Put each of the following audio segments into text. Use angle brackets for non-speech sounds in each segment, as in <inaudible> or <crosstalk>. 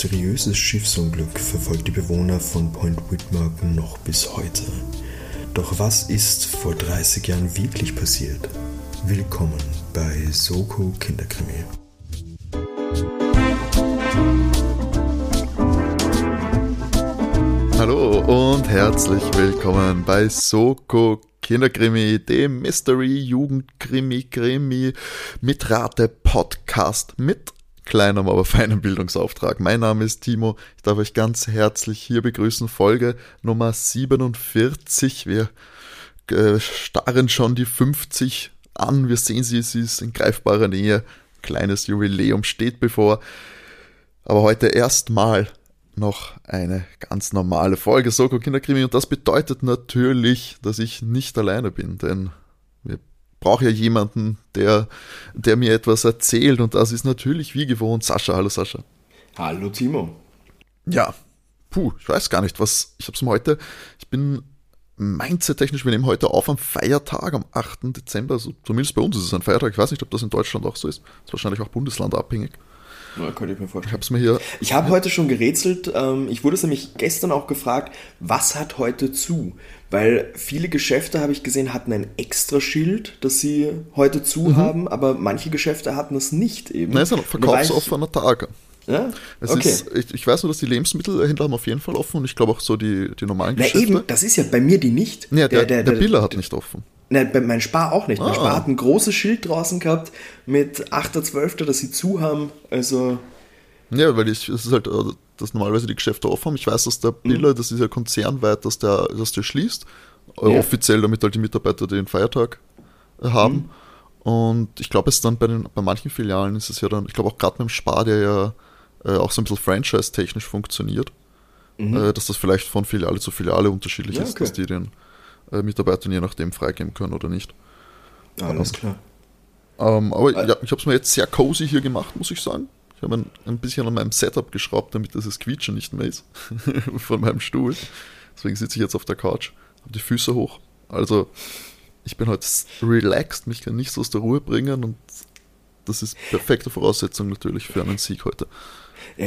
Mysteriöses Schiffsunglück verfolgt die Bewohner von Point Whitmerton noch bis heute. Doch was ist vor 30 Jahren wirklich passiert? Willkommen bei Soko Kinderkrimi. Hallo und herzlich willkommen bei Soko Kinderkrimi, dem Mystery Jugendkrimi Krimi mit Rate Podcast mit kleinem, aber <laughs> feinem Bildungsauftrag. Mein Name ist Timo. Ich darf euch ganz herzlich hier begrüßen. Folge Nummer 47. Wir äh, starren schon die 50 an. Wir sehen sie, sie ist in greifbarer Nähe. Kleines Jubiläum steht bevor. Aber heute erstmal noch eine ganz normale Folge Soko Kinderkrimi und das bedeutet natürlich, dass ich nicht alleine bin, denn wir brauchen ja jemanden, der, der mir etwas erzählt und das ist natürlich wie gewohnt Sascha. Hallo Sascha. Hallo Timo. Ja, puh, ich weiß gar nicht, was, ich hab's mir heute, ich bin Mindset-technisch, wir nehmen heute auf am Feiertag, am 8. Dezember, also zumindest bei uns ist es ein Feiertag, ich weiß nicht, ob das in Deutschland auch so ist, ist wahrscheinlich auch bundeslandabhängig. Ja, könnte ich mir vorstellen. Ich habe es mir hier. Ich habe heute schon gerätselt. Ähm, ich wurde es nämlich gestern auch gefragt, was hat heute zu? Weil viele Geschäfte, habe ich gesehen, hatten ein extra Schild, dass sie heute zu mhm. haben, aber manche Geschäfte hatten es nicht eben. Nein, es ist ein verkaufsoffener Tag. Ja? Es okay. ist, ich, ich, weiß nur, dass die Lebensmittelhändler haben auf jeden Fall offen und ich glaube auch so die, die normalen Na Geschäfte. eben, das ist ja bei mir die nicht. Ja, der, der, der, der Biller hat nicht offen. Nein, mein Spar auch nicht. Mein Ah. Spar hat ein großes Schild draußen gehabt mit 8.12., dass sie zu haben. Also, Ja, weil ich, es ist halt, äh, dass normalerweise die Geschäfte offen haben. Ich weiß, dass der Biller, das ist ja konzernweit, dass der, dass der schließt. Äh, Ja. Offiziell, damit halt die Mitarbeiter den Feiertag haben. Und ich glaube, es dann bei, den, bei manchen Filialen ist es ja dann, ich glaube auch gerade beim Spar, der ja äh, auch so ein bisschen franchise-technisch funktioniert, äh, dass das vielleicht von Filiale zu Filiale unterschiedlich Ja, ist, okay. dass die den äh, Mitarbeitern je nachdem freigeben können oder nicht. alles klar. Ähm, aber Äh. ja, ich habe es mir jetzt sehr cozy hier gemacht, muss ich sagen. Ich habe ein, ein bisschen an meinem Setup geschraubt, damit dieses Quietschen nicht mehr ist <laughs> von meinem Stuhl. Deswegen sitze ich jetzt auf der Couch, habe die Füße hoch. Also ich bin heute relaxed, mich kann nichts aus der Ruhe bringen und das ist perfekte Voraussetzung natürlich für einen Sieg heute.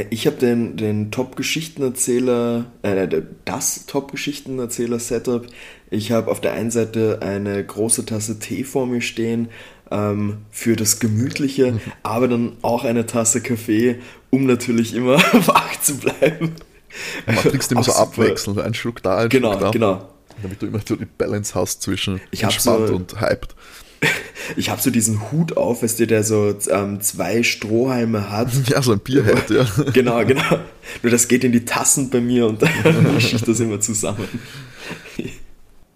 Ich habe den, den Top-Geschichtenerzähler, äh, das Top-Geschichtenerzähler-Setup. Ich habe auf der einen Seite eine große Tasse Tee vor mir stehen ähm, für das Gemütliche, aber dann auch eine Tasse Kaffee, um natürlich immer <laughs> wach zu bleiben. Trinkst immer so abwechselnd, ein Schluck da, ein Genau, Schluck da. genau. Damit du immer so die Balance hast zwischen Ich entspannt so- und hyped. <laughs> Ich habe so diesen Hut auf, weißt du, der so ähm, zwei Strohhalme hat. <laughs> Ja, so ein Bierhead, ja. Genau, genau. Nur das geht in die Tassen bei mir und dann mische ich das immer zusammen.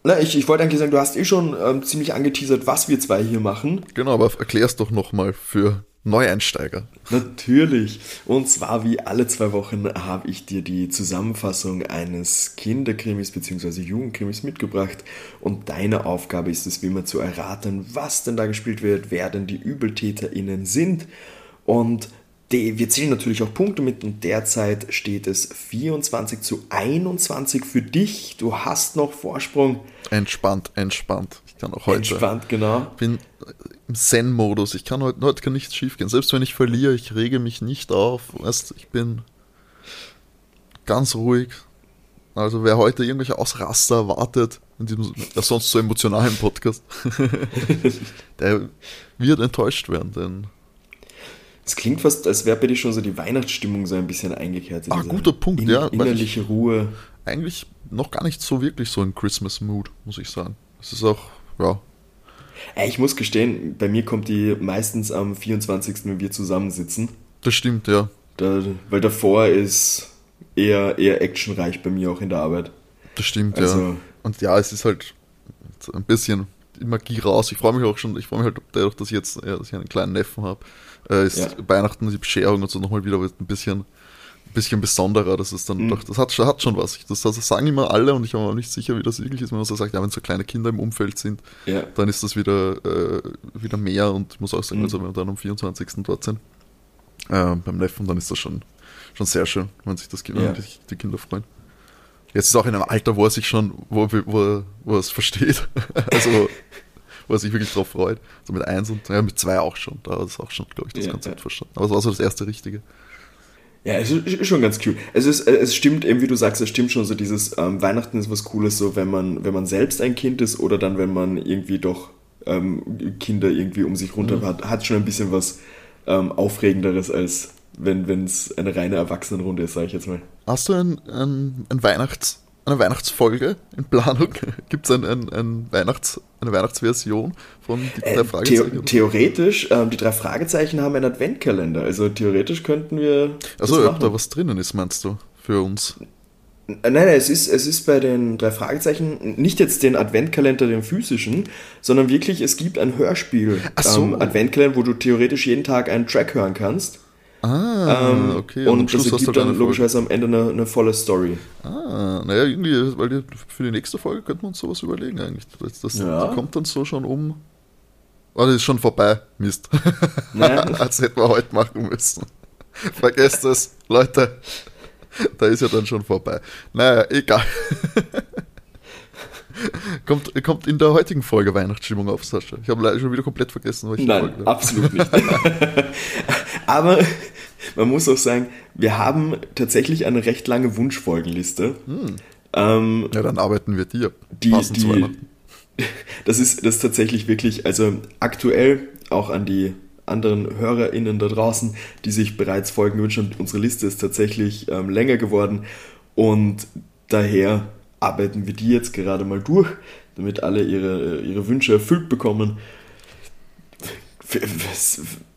Na, ich, ich wollte eigentlich sagen, du hast eh schon ähm, ziemlich angeteasert, was wir zwei hier machen. Genau, aber erklär's doch nochmal für Neueinsteiger. Natürlich. Und zwar wie alle zwei Wochen habe ich dir die Zusammenfassung eines Kinderkrimis bzw. Jugendkrimis mitgebracht. Und deine Aufgabe ist es, wie immer zu erraten, was denn da gespielt wird, wer denn die ÜbeltäterInnen sind. Und wir zählen natürlich auch Punkte mit und derzeit steht es 24 zu 21 für dich. Du hast noch Vorsprung. Entspannt, entspannt. Ich kann auch heute. Entspannt, genau. bin im Zen-Modus. Ich kann heute, heute kann nichts schief gehen. Selbst wenn ich verliere, ich rege mich nicht auf. Weißt, ich bin ganz ruhig. Also wer heute irgendwelche Ausraster erwartet, in diesem sonst so emotionalen Podcast, <laughs> der wird enttäuscht werden, denn Es klingt fast, als wäre bei dir schon so die Weihnachtsstimmung so ein bisschen eingekehrt. Ah, guter Punkt, ja, weil Innerliche Ruhe. eigentlich noch gar nicht so wirklich so ein Christmas-Mood, muss ich sagen. Es ist auch, ja, Ey, ich muss gestehen, bei mir kommt die meistens am 24., wenn wir zusammensitzen. das stimmt, ja. Da, weil davor ist eher, eher actionreich bei mir auch in der Arbeit. Das stimmt, Also- ja. Und ja, es ist halt ein bisschen die Magie raus. Ich freue mich auch schon, ich freue mich halt dadurch, dass ich jetzt ja, dass ich einen kleinen Neffen habe. Äh, ist Ja. Weihnachten, die Bescherung und so nochmal wieder ein bisschen, ein bisschen besonderer. Das ist dann Mhm. doch, das hat, schon- hat schon was. Das, das sagen immer alle und ich bin mir auch nicht sicher, wie das wirklich ist, wenn man so sagt, ja, wenn so kleine Kinder im Umfeld sind, Ja. dann ist das wieder, äh, wieder mehr und ich muss auch sagen, Mhm. also wenn wir dann am 24. dort sind, äh, beim Neffen, dann ist das schon, schon sehr schön, wenn sich das wenn Ja. die, die Kinder freuen. Jetzt ist auch in einem Alter, wo er sich schon, wo, wo, wo er es versteht. <laughs> also, wo er sich wirklich drauf freut. So mit eins und ja, mit zwei auch schon. Da es auch schon, glaube ich, das Ja, Konzept ja. verstanden. Aber es war so das erste Richtige. Ja, es ist schon ganz cute. Es, ist, es stimmt eben, wie du sagst, es stimmt schon so dieses ähm, Weihnachten ist was Cooles, so wenn man, wenn man selbst ein Kind ist oder dann, wenn man irgendwie doch ähm, Kinder irgendwie um sich runter mhm. hat, hat schon ein bisschen was ähm, Aufregenderes, als wenn es eine reine Erwachsenenrunde ist, sage ich jetzt mal. Hast du ein, ein, ein Weihnachts- eine Weihnachtsfolge in Planung? <laughs> Gibt es ein, ein, ein Weihnachts-, eine Weihnachtsversion von die drei äh, Fragezeichen? The theoretisch, ähm, die drei Fragezeichen haben einen Adventkalender. Also theoretisch könnten wir. Also, ob da was drinnen ist, meinst du, für uns? Nein, nein, es ist, es ist bei den drei Fragezeichen nicht jetzt den Adventkalender, den physischen, sondern wirklich, es gibt ein Hörspiel. So. Ähm, Adventkalender, wo du theoretisch jeden Tag einen Track hören kannst. Ah, ähm, okay. Und, und das ergibt dann logischerweise am Ende eine, eine, volle Story. Ah, naja, irgendwie, weil die, für die nächste Folge könnten wir uns sowas überlegen eigentlich. Das, das ja. kommt dann so schon um. Oh, das ist schon vorbei. Mist. <laughs> <laughs> das hätten wir heute machen müssen. Vergesst es, Leute. Da ist ja dann schon vorbei. Naja, egal. <laughs> kommt, kommt in der heutigen Folge Weihnachtsstimmung auf, Sascha? Ich habe leider schon wieder komplett vergessen, welche Nein, Folge. absolut nicht. <laughs> Aber man muss auch sagen, wir haben tatsächlich eine recht lange Wunschfolgenliste. Hm. Ähm, ja, dann arbeiten wir dir. Die, die, <laughs> das, ist, das ist tatsächlich wirklich, also aktuell auch an die anderen HörerInnen da draußen, die sich bereits Folgen wünschen. Unsere Liste ist tatsächlich ähm, länger geworden und daher arbeiten wir die jetzt gerade mal durch, damit alle ihre, ihre Wünsche erfüllt bekommen.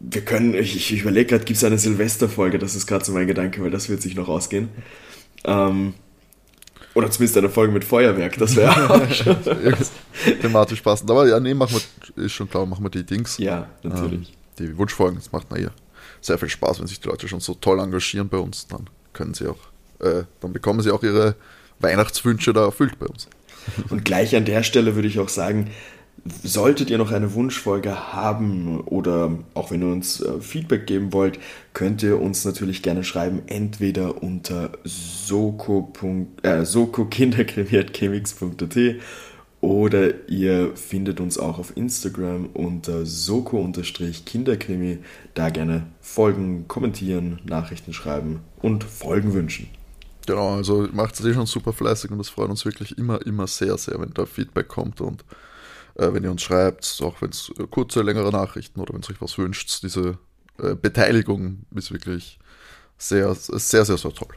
Wir können, ich, ich überlege gerade, gibt es eine Silvesterfolge? Das ist gerade so mein Gedanke, weil das wird sich noch ausgehen. Ähm, oder zumindest eine Folge mit Feuerwerk, das wäre <laughs> auch schon thematisch passend. Aber ja, nee, machen wir, ist schon klar, machen wir die Dings. Ja, natürlich. Ähm, die Wunschfolgen, das macht na ja sehr viel Spaß, wenn sich die Leute schon so toll engagieren bei uns, dann können sie auch, äh, dann bekommen sie auch ihre Weihnachtswünsche da erfüllt bei uns. <laughs> Und gleich an der Stelle würde ich auch sagen, solltet ihr noch eine Wunschfolge haben oder auch wenn ihr uns äh, Feedback geben wollt, könnt ihr uns natürlich gerne schreiben, entweder unter soko, äh, oder ihr findet uns auch auf Instagram unter soko-kinderkrimi. Da gerne folgen, kommentieren, Nachrichten schreiben und Folgen wünschen. Genau, also macht es eh schon super fleißig und das freut uns wirklich immer, immer sehr, sehr, wenn da Feedback kommt und äh, wenn ihr uns schreibt, auch wenn es äh, kurze, längere Nachrichten oder wenn es euch was wünscht, diese äh, Beteiligung ist wirklich sehr, sehr, sehr, sehr toll.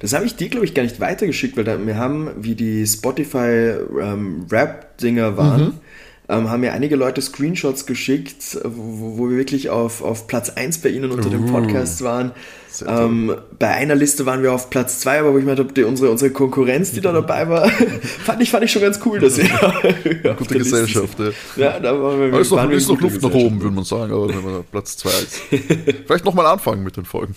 Das habe ich dir, glaube ich, gar nicht weitergeschickt, weil da, wir haben, wie die Spotify-Rap-Dinger ähm, waren, mhm ähm, haben mir einige Leute Screenshots geschickt, wo, wo wir wirklich auf, auf Platz 1 bei ihnen unter uh, den Podcasts waren. Ähm, bei einer Liste waren wir auf Platz 2, aber wo ich meinte, die, unsere, unsere Konkurrenz, die da dabei war, <laughs> fand, ich, fand ich schon ganz cool, dass <laughs> sie Gute <laughs> Gesellschaft, ja. ja. da waren wir, ist noch, ist noch Luft nach oben, würde man sagen, aber wenn man Platz 2 ist. Vielleicht nochmal anfangen mit den Folgen.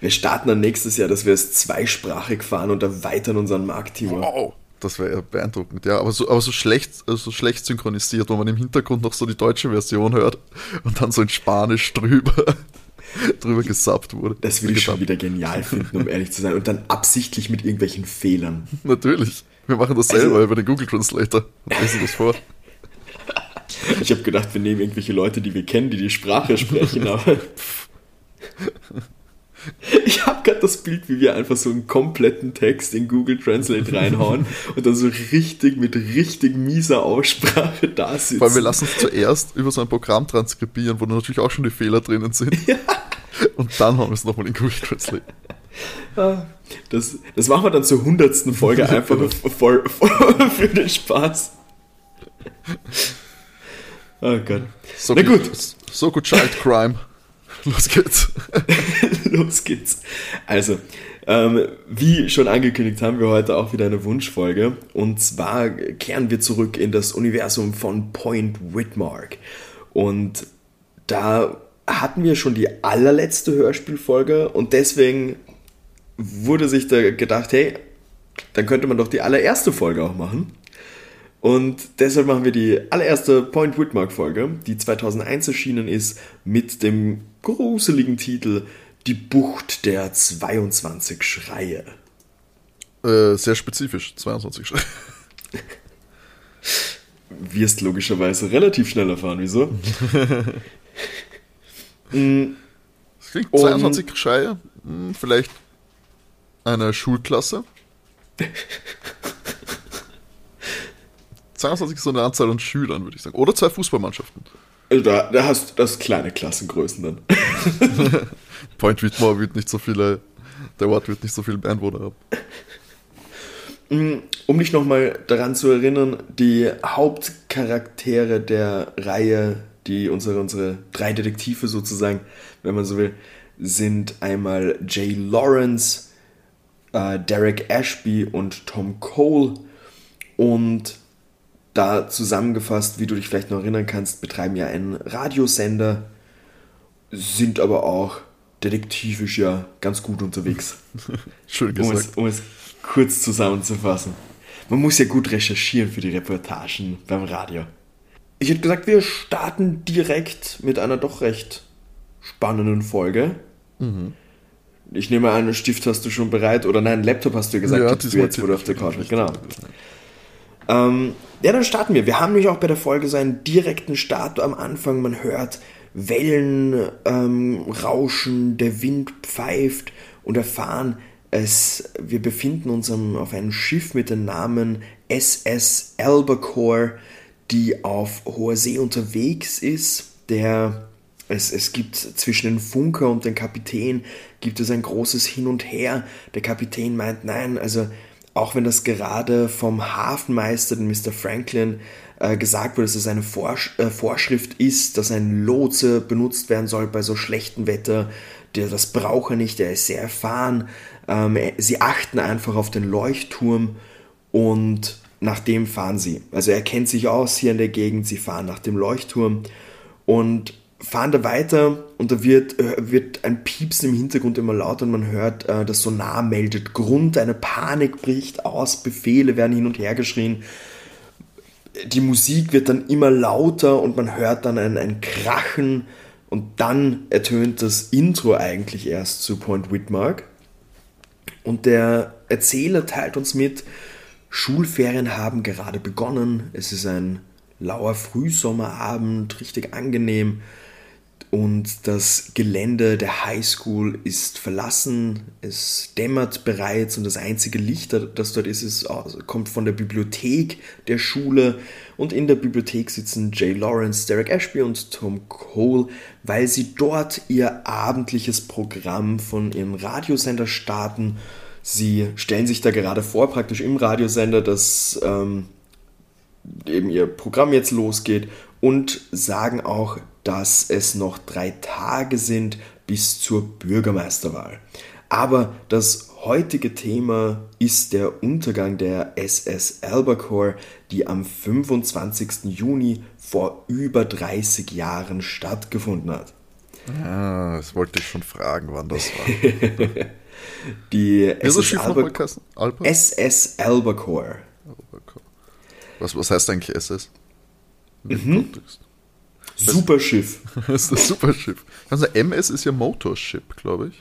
wir starten dann nächstes Jahr, dass wir es zweisprachig fahren und erweitern unseren Markt, Timo. Wow das wäre beeindruckend, ja. Aber so, aber so schlecht, so schlecht synchronisiert, wo man im Hintergrund noch so die deutsche Version hört und dann so in Spanisch drüber, <laughs> drüber gesappt wurde. Das würde ich schon wieder genial finden, um ehrlich zu sein. Und dann absichtlich mit irgendwelchen Fehlern. Natürlich. Wir machen das selber also, über den Google Translator und lesen das vor. <laughs> Ich habe gedacht, wir nehmen irgendwelche Leute, die wir kennen, die die Sprache sprechen, aber. <laughs> <laughs> Ich habe gerade das Bild, wie wir einfach so einen kompletten Text in Google Translate reinhauen <laughs> und dann so richtig mit richtig mieser Aussprache da sitzen. Weil wir lassen es zuerst über so ein Programm transkribieren, wo natürlich auch schon die Fehler drinnen sind. Ja. <laughs> Und dann haben wir es nochmal in Google Translate. Ah, das, das machen wir dann zur hundertsten Folge einfach voll, voll für den Spaß. Oh Gott. So Na gut. So gut Child Crime. Los geht's. <laughs> Los geht's. Also, ähm, wie schon angekündigt, haben wir heute auch wieder eine Wunschfolge. Und zwar kehren wir zurück in das Universum von Point Whitmark. Und da hatten wir schon die allerletzte Hörspielfolge und deswegen wurde sich da gedacht, hey, dann könnte man doch die allererste Folge auch machen. Und deshalb machen wir die allererste Point Whitmark Folge, die 2001 erschienen ist, mit dem gruseligen Titel Die Bucht der 22 Schreie. Äh, sehr spezifisch, 22 Schreie. Wirst logischerweise relativ schnell erfahren, wieso? <laughs> Mm, Klingt 22 Schreie, hm, vielleicht eine Schulklasse. <laughs> 22 ist so eine Anzahl an Schülern, würde ich sagen. Oder zwei Fußballmannschaften. Also da, da hast du das kleine Klassengrößen dann. <laughs> Point Whitmore wird nicht so viele, der Ort wird nicht so viele Einwohner haben. Mm, um dich nochmal daran zu erinnern, die Hauptcharaktere der Reihe, die unsere, unsere drei Detektive sozusagen, wenn man so will, sind einmal Jay Lawrence, äh, Derek Ashby und Tom Cole. Und da zusammengefasst, wie du dich vielleicht noch erinnern kannst, betreiben ja einen Radiosender, sind aber auch detektivisch ja ganz gut unterwegs. <laughs> Schön Um gesagt. es, um es kurz zusammenzufassen. Man muss ja gut recherchieren für die Reportagen beim Radio. Ich hätte gesagt, wir starten direkt mit einer doch recht spannenden Folge. Ich nehme an, einen Stift hast du schon bereit. Oder nein, Laptop hast du gesagt, Ja, du jetzt, wo du auf der Couch bist. Genau. Ähm, ja, dann starten wir. Wir haben nämlich auch bei der Folge so einen direkten Start am Anfang. Man hört Wellen ähm, rauschen, der Wind pfeift und erfahren, es, wir befinden uns auf einem Schiff mit dem Namen SS Albacore, die auf hoher See unterwegs ist. Der, es, es gibt zwischen den Funker und den Kapitän gibt es ein großes Hin und Her. Der Kapitän meint, nein, also auch wenn das gerade vom Hafenmeister, den Mr. Franklin, äh, gesagt wurde, dass es eine Vorsch äh, Vorschrift ist, dass ein Lotse benutzt werden soll bei so schlechtem Wetter, der, das braucht er nicht, der ist sehr erfahren. Ähm, sie achten einfach auf den Leuchtturm und nach dem fahren sie. Also er kennt sich aus hier in der Gegend, sie fahren nach dem Leuchtturm und fahren da weiter und da wird, äh, wird ein Piepsen im Hintergrund immer lauter und man hört, äh, das Sonar meldet Grund, eine Panik bricht aus, Befehle werden hin und her geschrien. Die Musik wird dann immer lauter und man hört dann ein, ein Krachen und dann ertönt das Intro eigentlich erst zu Point Whitmark. Und der Erzähler teilt uns mit, Schulferien haben gerade begonnen. Es ist ein lauer Frühsommerabend, richtig angenehm. Und das Gelände der Highschool ist verlassen. Es dämmert bereits und das einzige Licht, das dort ist, ist kommt von der Bibliothek der Schule. Und in der Bibliothek sitzen Jay Lawrence, Derek Ashby und Tom Cole, weil sie dort ihr abendliches Programm von ihrem Radiosender starten. Sie stellen sich da gerade vor, praktisch im Radiosender, dass ähm, eben ihr Programm jetzt losgeht und sagen auch, dass es noch drei Tage sind bis zur Bürgermeisterwahl. Aber das heutige Thema ist der Untergang der SS Albacore, die am 25. Juni vor über 30 Jahren stattgefunden hat. Ah, das wollte ich schon fragen, wann das war. <laughs> Die SS, Alba? Alba? SS Albacore. Was, was heißt eigentlich SS? Mhm. Kontext. Super Schiff. <laughs> Das ist ein super Schiff. Also MS ist ja Motorship, glaube ich.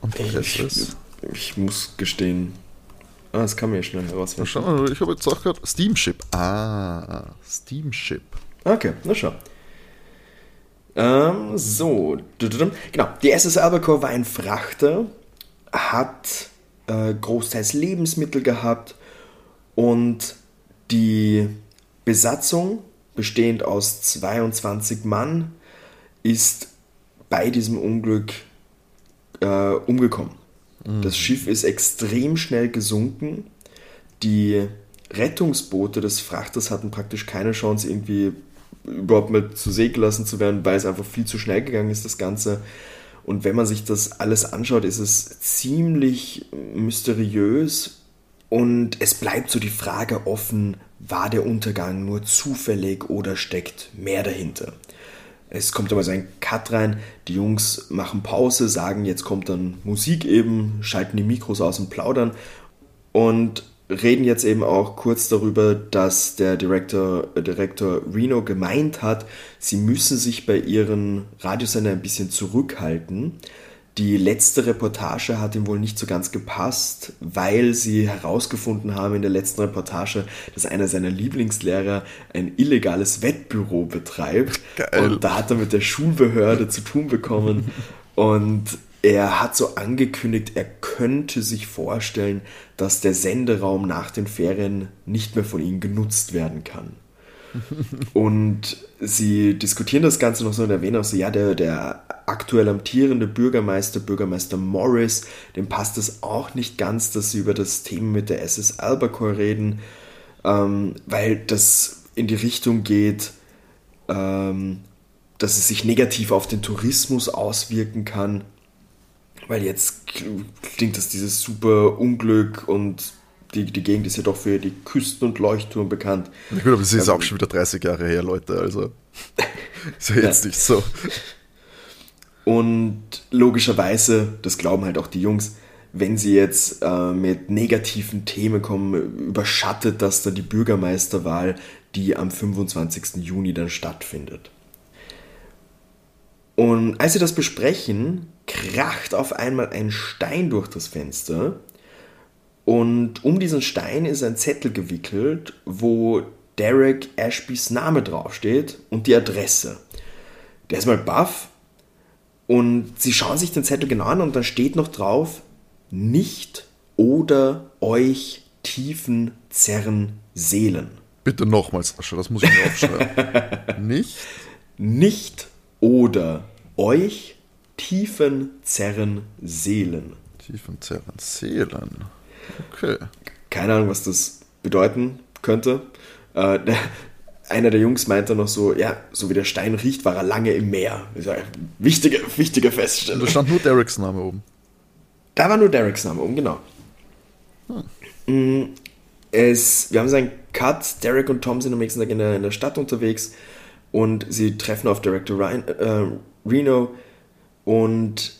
Und Ich, SS. ich muss gestehen. Ah, das kann man ja schnell herausfinden. schau mal, ich habe jetzt auch gerade Steamship. Ah, Steamship. Okay, na schau. Ähm, so. Genau, die SS Albacore war ein Frachter, hat äh, großteils Lebensmittel gehabt und die Besatzung, bestehend aus 22 Mann, ist bei diesem Unglück äh, umgekommen. Das Schiff ist extrem schnell gesunken. Die Rettungsboote des Frachters hatten praktisch keine Chance, irgendwie überhaupt mal zu See gelassen zu werden, weil es einfach viel zu schnell gegangen ist, das Ganze. Und wenn man sich das alles anschaut, ist es ziemlich mysteriös und es bleibt so die Frage offen, war der Untergang nur zufällig oder steckt mehr dahinter? Es kommt aber so ein Cut rein, die Jungs machen Pause, sagen, jetzt kommt dann Musik eben, schalten die Mikros aus und plaudern und reden jetzt eben auch kurz darüber, dass der Director, äh, Reno gemeint hat, sie müssen sich bei ihren Radiosender ein bisschen zurückhalten, Die letzte Reportage hat ihm wohl nicht so ganz gepasst, weil sie herausgefunden haben in der letzten Reportage, dass einer seiner Lieblingslehrer ein illegales Wettbüro betreibt. Geil. Und da hat er mit der Schulbehörde zu tun bekommen. <laughs> Und er hat so angekündigt, er könnte sich vorstellen, dass der Senderaum nach den Ferien nicht mehr von ihnen genutzt werden kann. <laughs> und sie diskutieren das Ganze noch so und erwähnen auch so, ja, der, der aktuell amtierende Bürgermeister, Bürgermeister Morris, dem passt es auch nicht ganz, dass sie über das Thema mit der SS Albacore reden, ähm, weil das in die Richtung geht, ähm, dass es sich negativ auf den Tourismus auswirken kann, weil jetzt klingt das dieses super Unglück und die, die Gegend ist ja doch für die Küsten und Leuchtturm bekannt. Ja, gut, aber es ist ähm, auch schon wieder 30 Jahre her, Leute, also <laughs> ist ja jetzt ja. nicht so. Und logischerweise, das glauben halt auch die Jungs, wenn sie jetzt äh, mit negativen Themen kommen, überschattet das dann die Bürgermeisterwahl, die am 25. Juni dann stattfindet. Und als sie das besprechen, kracht auf einmal ein Stein durch das Fenster und um diesen Stein ist ein Zettel gewickelt, wo Derek Ashbys Name draufsteht und die Adresse. Der ist mal baff und sie schauen sich den Zettel genau an und dann steht noch drauf, nicht oder euch tiefen zerren Seelen. Bitte nochmals, Sascha, das muss ich mir aufschreiben. <laughs> nicht? Nicht oder euch tiefen zerren Seelen. Tiefen zerren Seelen. Okay. Keine Ahnung, was das bedeuten könnte. Äh, der, <laughs> einer der Jungs meinte noch so, ja, so wie der Stein riecht, war er lange im Meer. Wichtige, wichtige Feststellung. Da stand nur Dereks Name oben. Da war nur Dereks Name oben, genau. Hm. Es, wir haben seinen Cut, Derek und Tom sind am nächsten Tag in der, in der Stadt unterwegs und sie treffen auf Director Ryan, äh, Reno und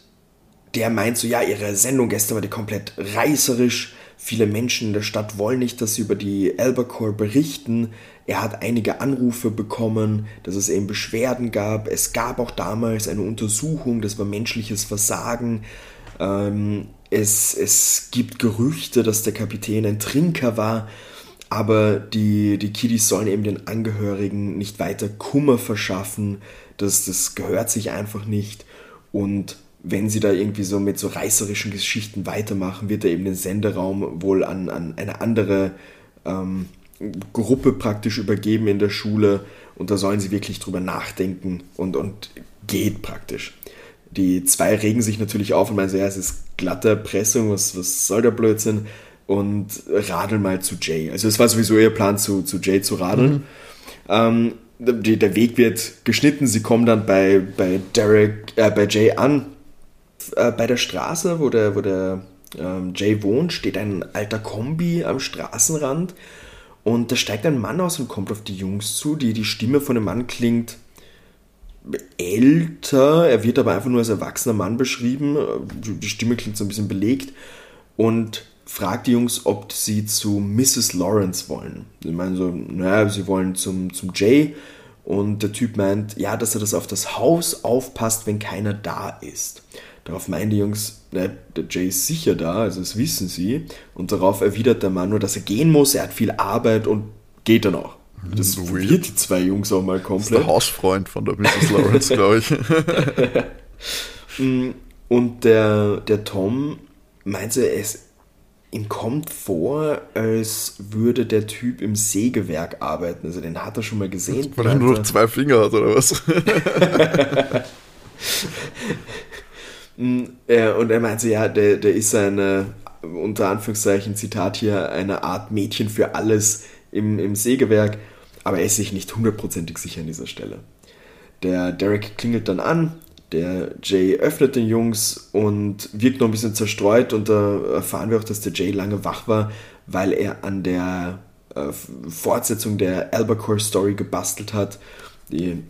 der meint so, ja, ihre Sendung gestern war die komplett reißerisch. Viele Menschen in der Stadt wollen nicht, dass sie über die Albacore berichten. Er hat einige Anrufe bekommen, dass es eben Beschwerden gab. Es gab auch damals eine Untersuchung, das war menschliches Versagen. Ähm, es, es gibt Gerüchte, dass der Kapitän ein Trinker war. Aber die, die Kiddies sollen eben den Angehörigen nicht weiter Kummer verschaffen. Das, das gehört sich einfach nicht. Und wenn sie da irgendwie so mit so reißerischen Geschichten weitermachen, wird er eben den Senderaum wohl an, an eine andere ähm, Gruppe praktisch übergeben in der Schule und da sollen sie wirklich drüber nachdenken und, und geht praktisch. Die zwei regen sich natürlich auf und meinen so, ja, es ist glatte Erpressung, was, was soll der Blödsinn? Und radeln mal zu Jay. Also es war sowieso ihr Plan, zu, zu Jay zu radeln. Mhm. Ähm, die, der Weg wird geschnitten, sie kommen dann bei, bei Derek, äh, bei Jay an äh, bei der Straße, wo der, wo der ähm, Jay wohnt, steht ein alter Kombi am Straßenrand und da steigt ein Mann aus und kommt auf die Jungs zu. Die, die Stimme von dem Mann klingt älter, er wird aber einfach nur als erwachsener Mann beschrieben. Die Stimme klingt so ein bisschen belegt und fragt die Jungs, ob sie zu Mrs. Lawrence wollen. Sie meinen so, naja, sie wollen zum, zum Jay und der Typ meint, ja, dass er das auf das Haus aufpasst, wenn keiner da ist. Darauf meinen die Jungs, ne, der Jay ist sicher da, also das wissen sie. Und darauf erwidert der Mann nur, dass er gehen muss, er hat viel Arbeit und geht dann auch. Das so verwirrt die zwei Jungs auch mal komplett. Das ist der Hausfreund von der Mrs. Lawrence, glaube ich. <laughs> Mm, und der, der Tom meinte, es, ihm kommt vor, als würde der Typ im Sägewerk arbeiten. Also den hat er schon mal gesehen. Weil er nur noch zwei Finger hat, oder was? <laughs> <laughs> Äh, und er meinte, ja, der, der ist eine, unter Anführungszeichen, Zitat hier, eine Art Mädchen für alles im, im Sägewerk, aber er ist sich nicht hundertprozentig sicher an dieser Stelle. Der Derek klingelt dann an, der Jay öffnet den Jungs und wirkt noch ein bisschen zerstreut und da erfahren wir auch, dass der Jay lange wach war, weil er an der äh, Fortsetzung der Albacore Story gebastelt hat.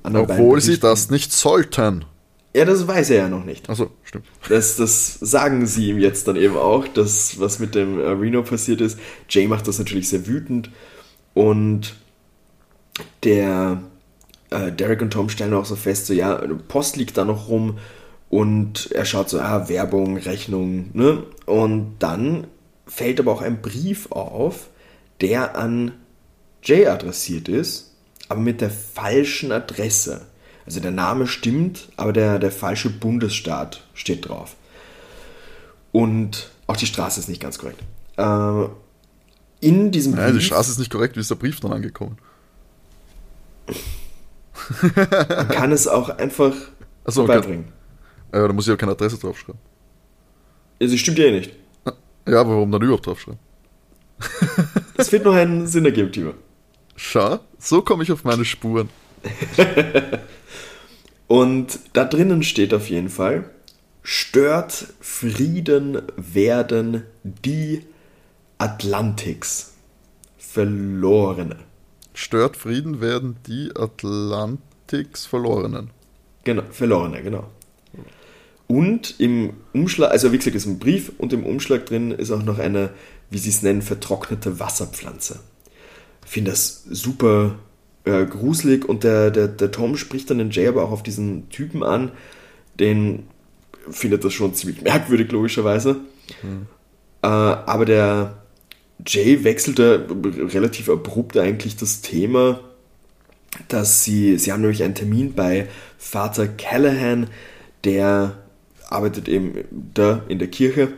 Obwohl sie das nicht sollten. Ja, das weiß er ja noch nicht. Achso, stimmt. Das, das sagen sie ihm jetzt dann eben auch, dass was mit dem Reno passiert ist. Jay macht das natürlich sehr wütend und der äh, Derek und Tom stellen auch so fest, so ja, Post liegt da noch rum Und er schaut so, ah, Werbung, Rechnung, ne? Und dann fällt aber auch ein Brief auf, der an Jay adressiert ist, aber mit der falschen Adresse. Also der Name stimmt, aber der, der falsche Bundesstaat steht drauf. Und auch die Straße ist nicht ganz korrekt. Äh, in diesem Brief. Ja, die Straße ist nicht korrekt, wie ist der Brief dann angekommen? Man <laughs> kann es auch einfach Achso, beibringen. Ja, da muss ich ja keine Adresse draufschreiben. Ja, sie stimmt ja eh nicht. Ja, aber warum dann überhaupt draufschreiben? Es wird noch einen Sinn ergeben, Timo. Schau, so komme ich auf meine Spuren. <laughs> Und da drinnen steht auf jeden Fall, stört Frieden werden die Atlantiks Verlorene. Stört Frieden werden die Atlantiks Verlorenen. Genau, Verlorene, genau. Und im Umschlag, also wie gesagt, ist ein Brief und im Umschlag drin ist auch noch eine, wie sie es nennen, vertrocknete Wasserpflanze. Ich finde das super äh, gruselig und der, der, der Tom spricht dann den Jay aber auch auf diesen Typen an, den findet das schon ziemlich merkwürdig, logischerweise. Mhm. Äh, aber der Jay wechselte relativ abrupt eigentlich das Thema, dass sie, sie haben nämlich einen Termin bei Vater Callahan, der arbeitet eben da in der Kirche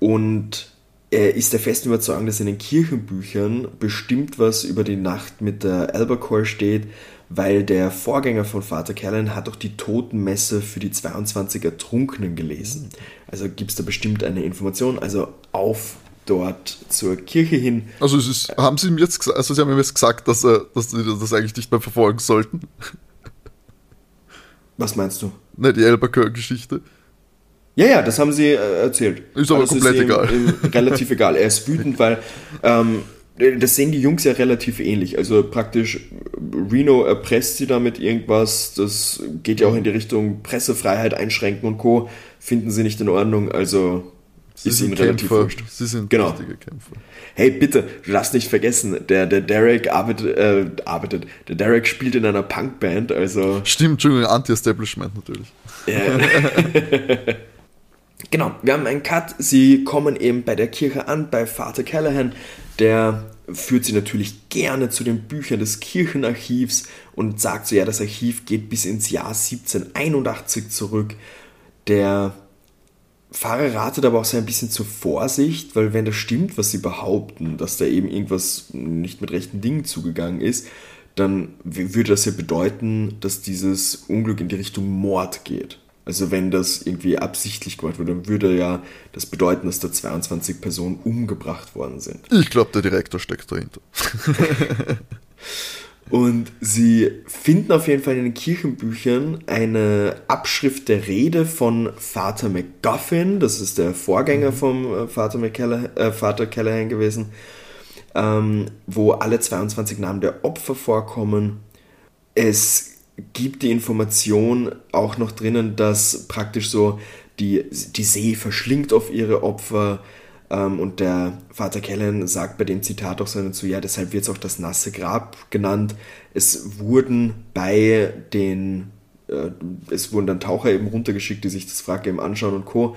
und er ist der festen Überzeugung, dass in den Kirchenbüchern bestimmt was über die Nacht mit der Albacore steht, weil der Vorgänger von Vater Callahan hat auch die Totenmesse für die 22 Ertrunkenen gelesen. Also gibt es da bestimmt eine Information. Also auf dort zur Kirche hin. Also es ist, haben Sie ihm jetzt gesagt, also Sie haben ihm jetzt gesagt, dass, er, dass Sie das eigentlich nicht mehr verfolgen sollten? Was meinst du? Ne, die Albacore-Geschichte. Ja, ja, das haben sie äh, erzählt. Ist aber, aber komplett ist egal. Ihm, relativ egal. Er ist wütend, weil ähm, das sehen die Jungs ja relativ ähnlich. Also praktisch Reno erpresst sie damit irgendwas. Das geht ja auch in die Richtung Pressefreiheit einschränken und Co. Finden sie nicht in Ordnung. Also Sie ist ihnen relativ wurscht. Sie sind genau. richtige Kämpfer. Hey, bitte, darfst nicht vergessen, der, der Derek arbeitet, äh, arbeitet, der Derek spielt in einer Punkband, also... Stimmt, Entschuldigung, Anti-Establishment natürlich. Ja. <laughs> Genau, wir haben einen Cut. Sie kommen eben bei der Kirche an, bei Vater Callahan. Der führt sie natürlich gerne zu den Büchern des Kirchenarchivs und sagt so, ja, das Archiv geht bis ins Jahr 1781 zurück. Der Pfarrer ratet aber auch so ein bisschen zur Vorsicht, weil wenn das stimmt, was sie behaupten, dass da eben irgendwas nicht mit rechten Dingen zugegangen ist, dann würde das ja bedeuten, dass dieses Unglück in die Richtung Mord geht. Also wenn das irgendwie absichtlich gemacht wurde, dann würde ja das bedeuten, dass da 22 Personen umgebracht worden sind. Ich glaube, der Direktor steckt dahinter. <laughs> Und sie finden auf jeden Fall in den Kirchenbüchern eine Abschrift der Rede von Vater McGuffin, das ist der Vorgänger mhm. vom äh, Vater, McCall äh, Vater Callahan gewesen, ähm, wo alle 22 Namen der Opfer vorkommen. Es gibt die Information auch noch drinnen, dass praktisch so die, die See verschlingt auf ihre Opfer. Ähm, und der Vater Kellen sagt bei dem Zitat auch so dazu, ja, deshalb wird es auch das nasse Grab genannt. Es wurden bei den, äh, es wurden dann Taucher eben runtergeschickt, die sich das Wrack eben anschauen und Co.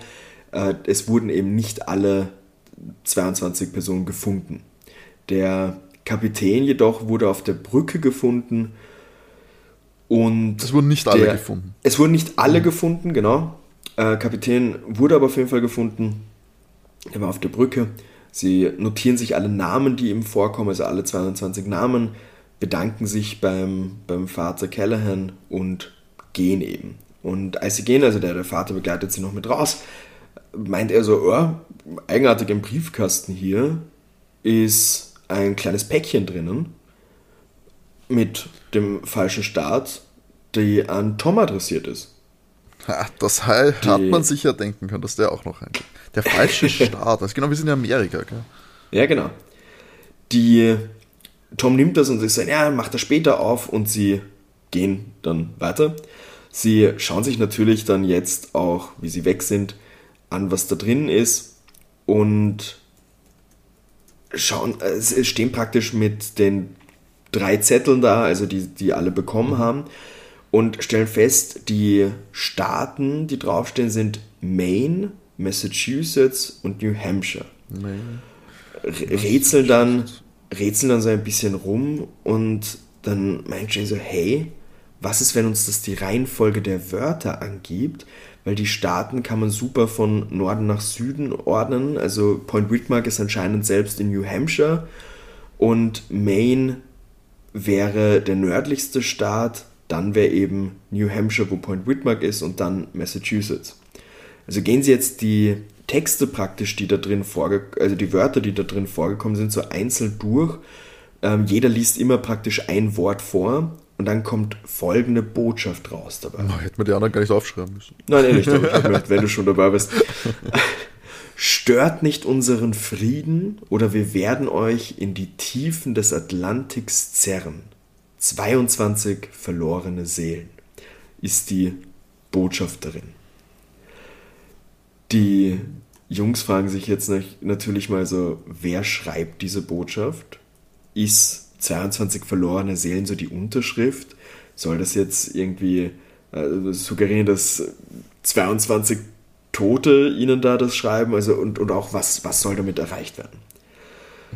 Äh, es wurden eben nicht alle 22 Personen gefunden. Der Kapitän jedoch wurde auf der Brücke gefunden und es wurden nicht alle der, gefunden. Es wurden nicht alle mhm. gefunden, genau. Äh, Kapitän wurde aber auf jeden Fall gefunden. Er war auf der Brücke. Sie notieren sich alle Namen, die ihm vorkommen, also alle 22 Namen, bedanken sich beim, beim Vater Callahan und gehen eben. Und als sie gehen, also der, der Vater begleitet sie noch mit raus, meint er so, oh, eigenartig im Briefkasten hier ist ein kleines Päckchen drinnen mit dem falschen Staat, die an Tom adressiert ist. Ha, das hat man sich ja denken können, dass der auch noch ein. Der falsche <laughs> Staat, also genau, wir sind in Amerika, gell? Ja, genau. Die Tom nimmt das und sie sagt, ja, macht das später auf und sie gehen dann weiter. Sie schauen sich natürlich dann jetzt auch, wie sie weg sind, an, was da drin ist und schauen, es stehen praktisch mit den drei Zetteln da, also die, die alle bekommen haben. und stellen fest, die Staaten, die draufstehen, sind Maine, Massachusetts und New Hampshire. Maine. Rätseln dann, rätseln dann so ein bisschen rum und dann meint Jane so, hey, was ist, wenn uns das die Reihenfolge der Wörter angibt? Weil die Staaten kann man super von Norden nach Süden ordnen. Also Point Whitmark ist anscheinend selbst in New Hampshire und Maine wäre der nördlichste Staat. Dann wäre eben New Hampshire, wo Point Whitmark ist und dann Massachusetts. Also gehen Sie jetzt die Texte praktisch, die da drin vorgekommen, also die Wörter, die da drin vorgekommen sind, so einzeln durch. Ähm, jeder liest immer praktisch ein Wort vor und dann kommt folgende Botschaft raus dabei. Oh, hätte man die anderen gar nicht aufschreiben müssen. Nein, ehrlich, <laughs> damit, wenn du schon dabei bist. Stört nicht unseren Frieden oder wir werden euch in die Tiefen des Atlantiks zerren. 22 verlorene Seelen ist die Botschaft darin. Die Jungs fragen sich jetzt natürlich mal so, wer schreibt diese Botschaft? Ist 22 verlorene Seelen so die Unterschrift? Soll das jetzt irgendwie äh, suggerieren, dass 22 Tote ihnen da das schreiben? Also und, und auch was, was soll damit erreicht werden?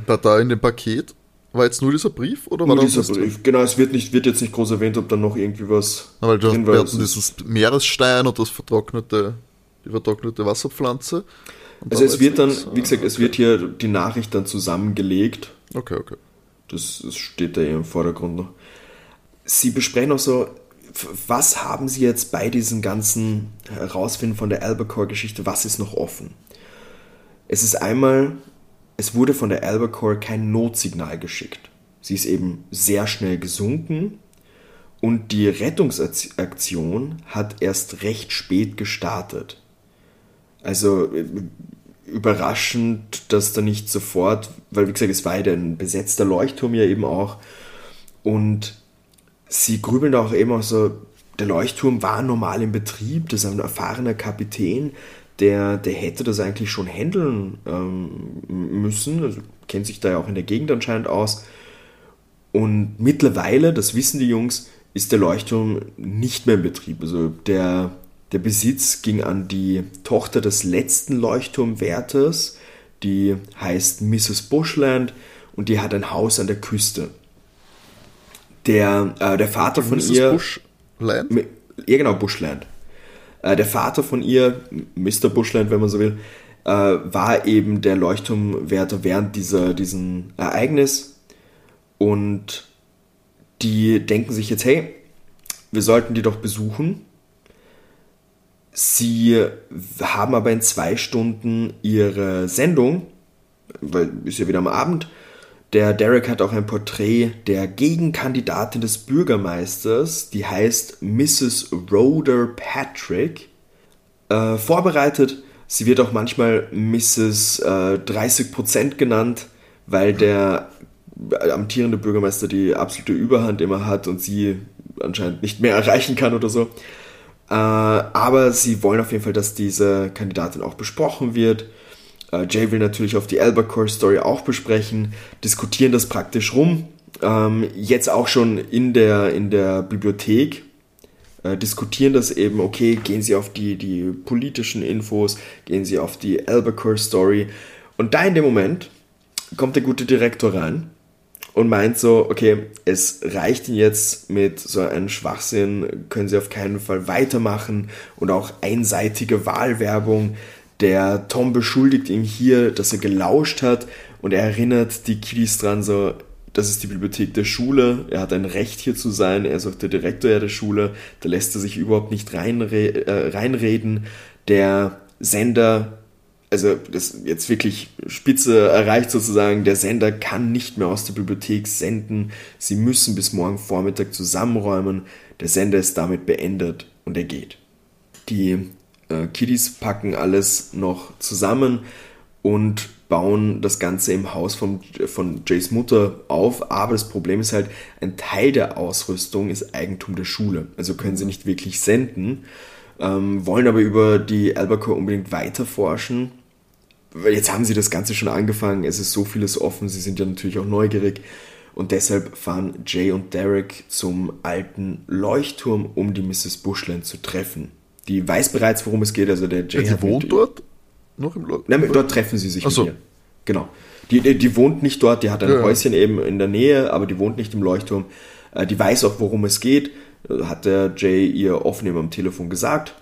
War da in dem Paket war jetzt nur dieser Brief oder war nur dieser Brief? Genau, es wird, nicht, wird jetzt nicht groß erwähnt, ob dann noch irgendwie was. Aber du drin hast dieses Meeresstein und das vertrocknete, die vertrocknete Wasserpflanze. also es wird dann, wie gesagt, es wird hier die Nachricht dann zusammengelegt. Okay, okay. Das, das steht da eher im Vordergrund noch. Sie besprechen auch so, was haben Sie jetzt bei diesem ganzen Herausfinden von der Albacore-Geschichte, was ist noch offen? Es ist einmal, es wurde von der Albacore kein Notsignal geschickt. Sie ist eben sehr schnell gesunken und die Rettungsaktion hat erst recht spät gestartet. Also überraschend, dass da nicht sofort, weil wie gesagt, es war ja ein besetzter Leuchtturm ja eben auch und sie grübeln da auch auch so, der Leuchtturm war normal im Betrieb, das ist ein erfahrener Kapitän, der, der hätte das eigentlich schon handeln ähm, müssen, also kennt sich da ja auch in der Gegend anscheinend aus. Und mittlerweile, das wissen die Jungs, ist der Leuchtturm nicht mehr in Betrieb. Also der, der Besitz ging an die Tochter des letzten Leuchtturmwärters, die heißt Mrs. Bushland und die hat ein Haus an der Küste. Der, äh, der Vater von Mrs. ihr. Bushland? Ja, genau, Bushland. Äh, der Vater von ihr, Mr. Bushland, wenn man so will, äh, war eben der Leuchtturmwärter während dieser, diesem Ereignis. Und die denken sich jetzt, hey, wir sollten die doch besuchen Sie haben aber in zwei Stunden ihre Sendung, weil ist ja wieder am Abend. Der Derek hat auch ein Porträt der Gegenkandidatin des Bürgermeisters, die heißt Mrs. Rhoder Patrick, äh, vorbereitet. Sie wird auch manchmal Mrs. Äh, 30% genannt, weil der amtierende Bürgermeister die absolute Überhand immer hat und sie anscheinend nicht mehr <laughs> erreichen kann oder so. Äh, aber sie wollen auf jeden Fall, dass diese Kandidatin auch besprochen wird. Äh, Jay will natürlich auf die Albacore Story auch besprechen, diskutieren das praktisch rum. Ähm, jetzt auch schon in der, in der Bibliothek äh, diskutieren das eben, okay, gehen sie auf die, die politischen Infos, gehen sie auf die Albacore Story. Und da in dem Moment kommt der gute Direktor rein und meint so, okay, es reicht ihnen jetzt mit so einem Schwachsinn, können sie auf keinen Fall weitermachen und auch einseitige Wahlwerbung. Der Tom beschuldigt ihn hier, dass er gelauscht hat und er erinnert die Kiddies dran so, das ist die Bibliothek der Schule, er hat ein Recht hier zu sein, er ist auch der Direktor der Schule, da lässt er sich überhaupt nicht reinre äh, reinreden. Der Sender also das jetzt wirklich Spitze erreicht sozusagen, der Sender kann nicht mehr aus der Bibliothek senden, sie müssen bis morgen Vormittag zusammenräumen, der Sender ist damit beendet und er geht. Die äh, Kiddies packen alles noch zusammen und bauen das Ganze im Haus von, von Jays Mutter auf, aber das Problem ist halt, ein Teil der Ausrüstung ist Eigentum der Schule, also können sie nicht wirklich senden ähm, wollen aber über die Albacore unbedingt weiter forschen. Jetzt haben sie das Ganze schon angefangen, es ist so vieles offen, sie sind ja natürlich auch neugierig. Und deshalb fahren Jay und Derek zum alten Leuchtturm, um die Mrs. Bushland zu treffen. Die weiß bereits, worum es geht. Also der Jay ja, die wohnt dort? Noch im Leuchtturm? Nein, dort treffen sie sich Ach so. Genau. Die, die, die, wohnt nicht dort, die hat ein ja. Häuschen eben in der Nähe, aber die wohnt nicht im Leuchtturm. Äh, die weiß auch, worum es geht. Äh, hat der Jay ihr offen am Telefon gesagt.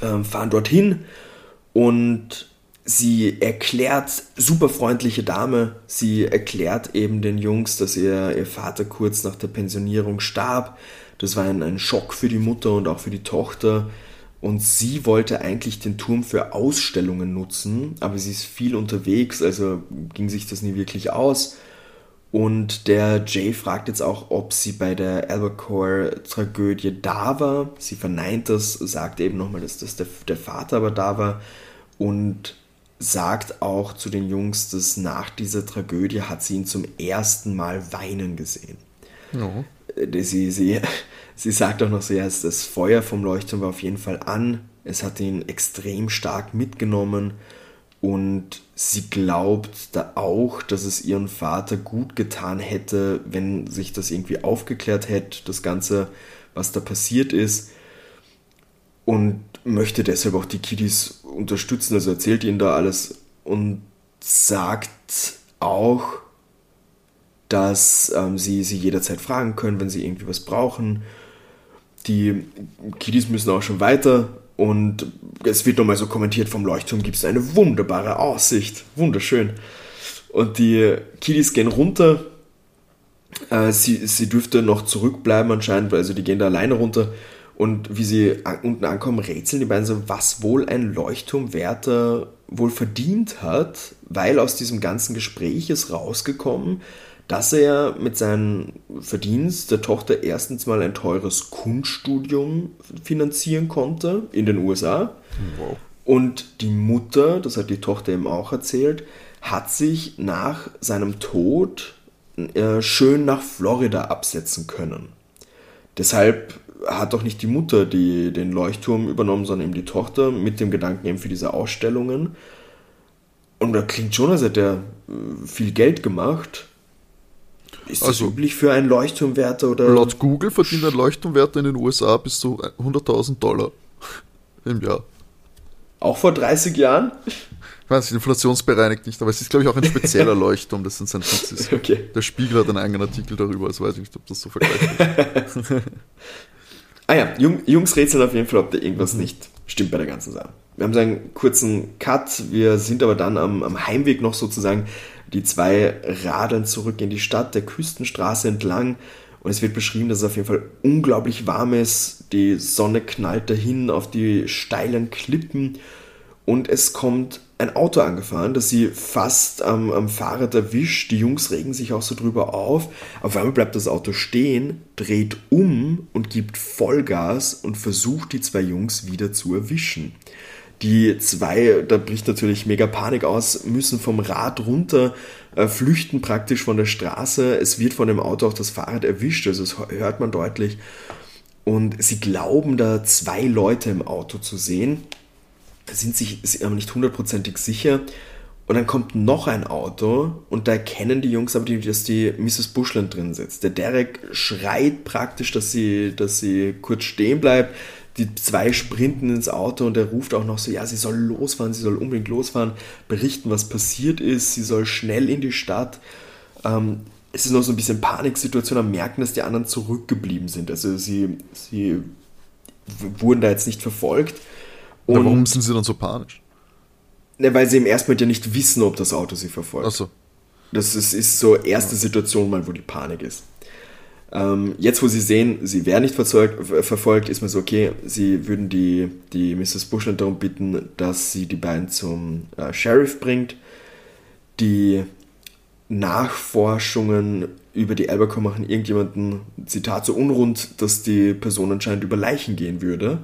Ähm, fahren dorthin und sie erklärt, super freundliche Dame, sie erklärt eben den Jungs, dass ihr, ihr Vater kurz nach der Pensionierung starb. Das war ein, ein Schock für die Mutter und auch für die Tochter. Und sie wollte eigentlich den Turm für Ausstellungen nutzen, aber sie ist viel unterwegs, also ging sich das nie wirklich aus. Und der Jay fragt jetzt auch, ob sie bei der Albacore-Tragödie da war. Sie verneint das, sagt eben nochmal, dass das der, der Vater aber da war. Und sagt auch zu den Jungs, dass nach dieser Tragödie hat sie ihn zum ersten Mal weinen gesehen. Oh. Sie, sie, sie sagt auch noch so, ja, das Feuer vom Leuchtturm war auf jeden Fall an. Es hat ihn extrem stark mitgenommen und sie glaubt da auch, dass es ihren Vater gut getan hätte, wenn sich das irgendwie aufgeklärt hätte, das Ganze, was da passiert ist. Und möchte deshalb auch die Kiddies unterstützen, also erzählt ihnen da alles und sagt auch, dass ähm, sie sie jederzeit fragen können, wenn sie irgendwie was brauchen. Die Kiddies müssen auch schon weiter und es wird nochmal so kommentiert, vom Leuchtturm gibt es eine wunderbare Aussicht. Wunderschön. Und die Kiddies gehen runter. Äh, sie, sie dürfte noch zurückbleiben anscheinend, also die gehen da alleine runter und wie sie unten ankommen, rätseln die beiden so, was wohl ein Leuchtturmwärter wohl verdient hat, weil aus diesem ganzen Gespräch ist rausgekommen, dass er mit seinem Verdienst der Tochter erstens mal ein teures Kunststudium finanzieren konnte in den USA. Wow. Und die Mutter, das hat die Tochter eben auch erzählt, hat sich nach seinem Tod äh, schön nach Florida absetzen können. Deshalb hat doch nicht die Mutter die, den Leuchtturm übernommen, sondern eben die Tochter mit dem Gedanken eben für diese Ausstellungen. Und da klingt schon, als hätte er äh, viel Geld gemacht. Ist das also, üblich für einen Leuchtturmwärter? Oder? Laut Google verdient ein Leuchtturmwärter in den USA bis zu 100.000 Dollar im Jahr. Auch vor 30 Jahren? Ich weiß nicht, inflationsbereinigt nicht, aber es ist, glaube ich, auch ein spezieller <laughs> Leuchtturm, das in San Francisco. Okay. Der Spiegel hat einen eigenen Artikel darüber, also weiß ich nicht, ob das so vergleichbar ist. <laughs> Ah ja, Jungs rätseln auf jeden Fall, ob da irgendwas mhm. nicht stimmt bei der ganzen Sache. Wir haben einen kurzen Cut, wir sind aber dann am, am Heimweg noch sozusagen. Die zwei radeln zurück in die Stadt, der Küstenstraße entlang. Und es wird beschrieben, dass es auf jeden Fall unglaublich warm ist. Die Sonne knallt dahin auf die steilen Klippen. Und es kommt ein Auto angefahren, das sie fast am, am Fahrrad erwischt. Die Jungs regen sich auch so drüber auf. Auf einmal bleibt das Auto stehen, dreht um und gibt Vollgas und versucht die zwei Jungs wieder zu erwischen. Die zwei, da bricht natürlich mega Panik aus, müssen vom Rad runter, äh, flüchten praktisch von der Straße. Es wird von dem Auto auch das Fahrrad erwischt, also das hört man deutlich. Und sie glauben da zwei Leute im Auto zu sehen sind sich aber nicht hundertprozentig sicher. Und dann kommt noch ein Auto und da erkennen die Jungs aber, dass die Mrs. Bushland drin sitzt. Der Derek schreit praktisch, dass sie, dass sie kurz stehen bleibt. Die zwei sprinten ins Auto und er ruft auch noch so, ja, sie soll losfahren, sie soll unbedingt losfahren, berichten, was passiert ist, sie soll schnell in die Stadt. Ähm, es ist noch so ein bisschen Paniksituation am merken, dass die anderen zurückgeblieben sind. Also sie, sie wurden da jetzt nicht verfolgt und warum sind sie dann so panisch? Ne, weil sie im ersten Moment ja nicht wissen, ob das Auto sie verfolgt. Ach so. Das ist, ist so erste Situation mal, wo die Panik ist. Ähm, jetzt, wo sie sehen, sie wäre nicht verfolgt, verfolgt, ist mir so, okay, sie würden die, die Mrs. Bushland darum bitten, dass sie die beiden zum äh, Sheriff bringt. Die Nachforschungen über die Albacore machen irgendjemanden, Zitat, so unrund, dass die Person anscheinend über Leichen gehen würde.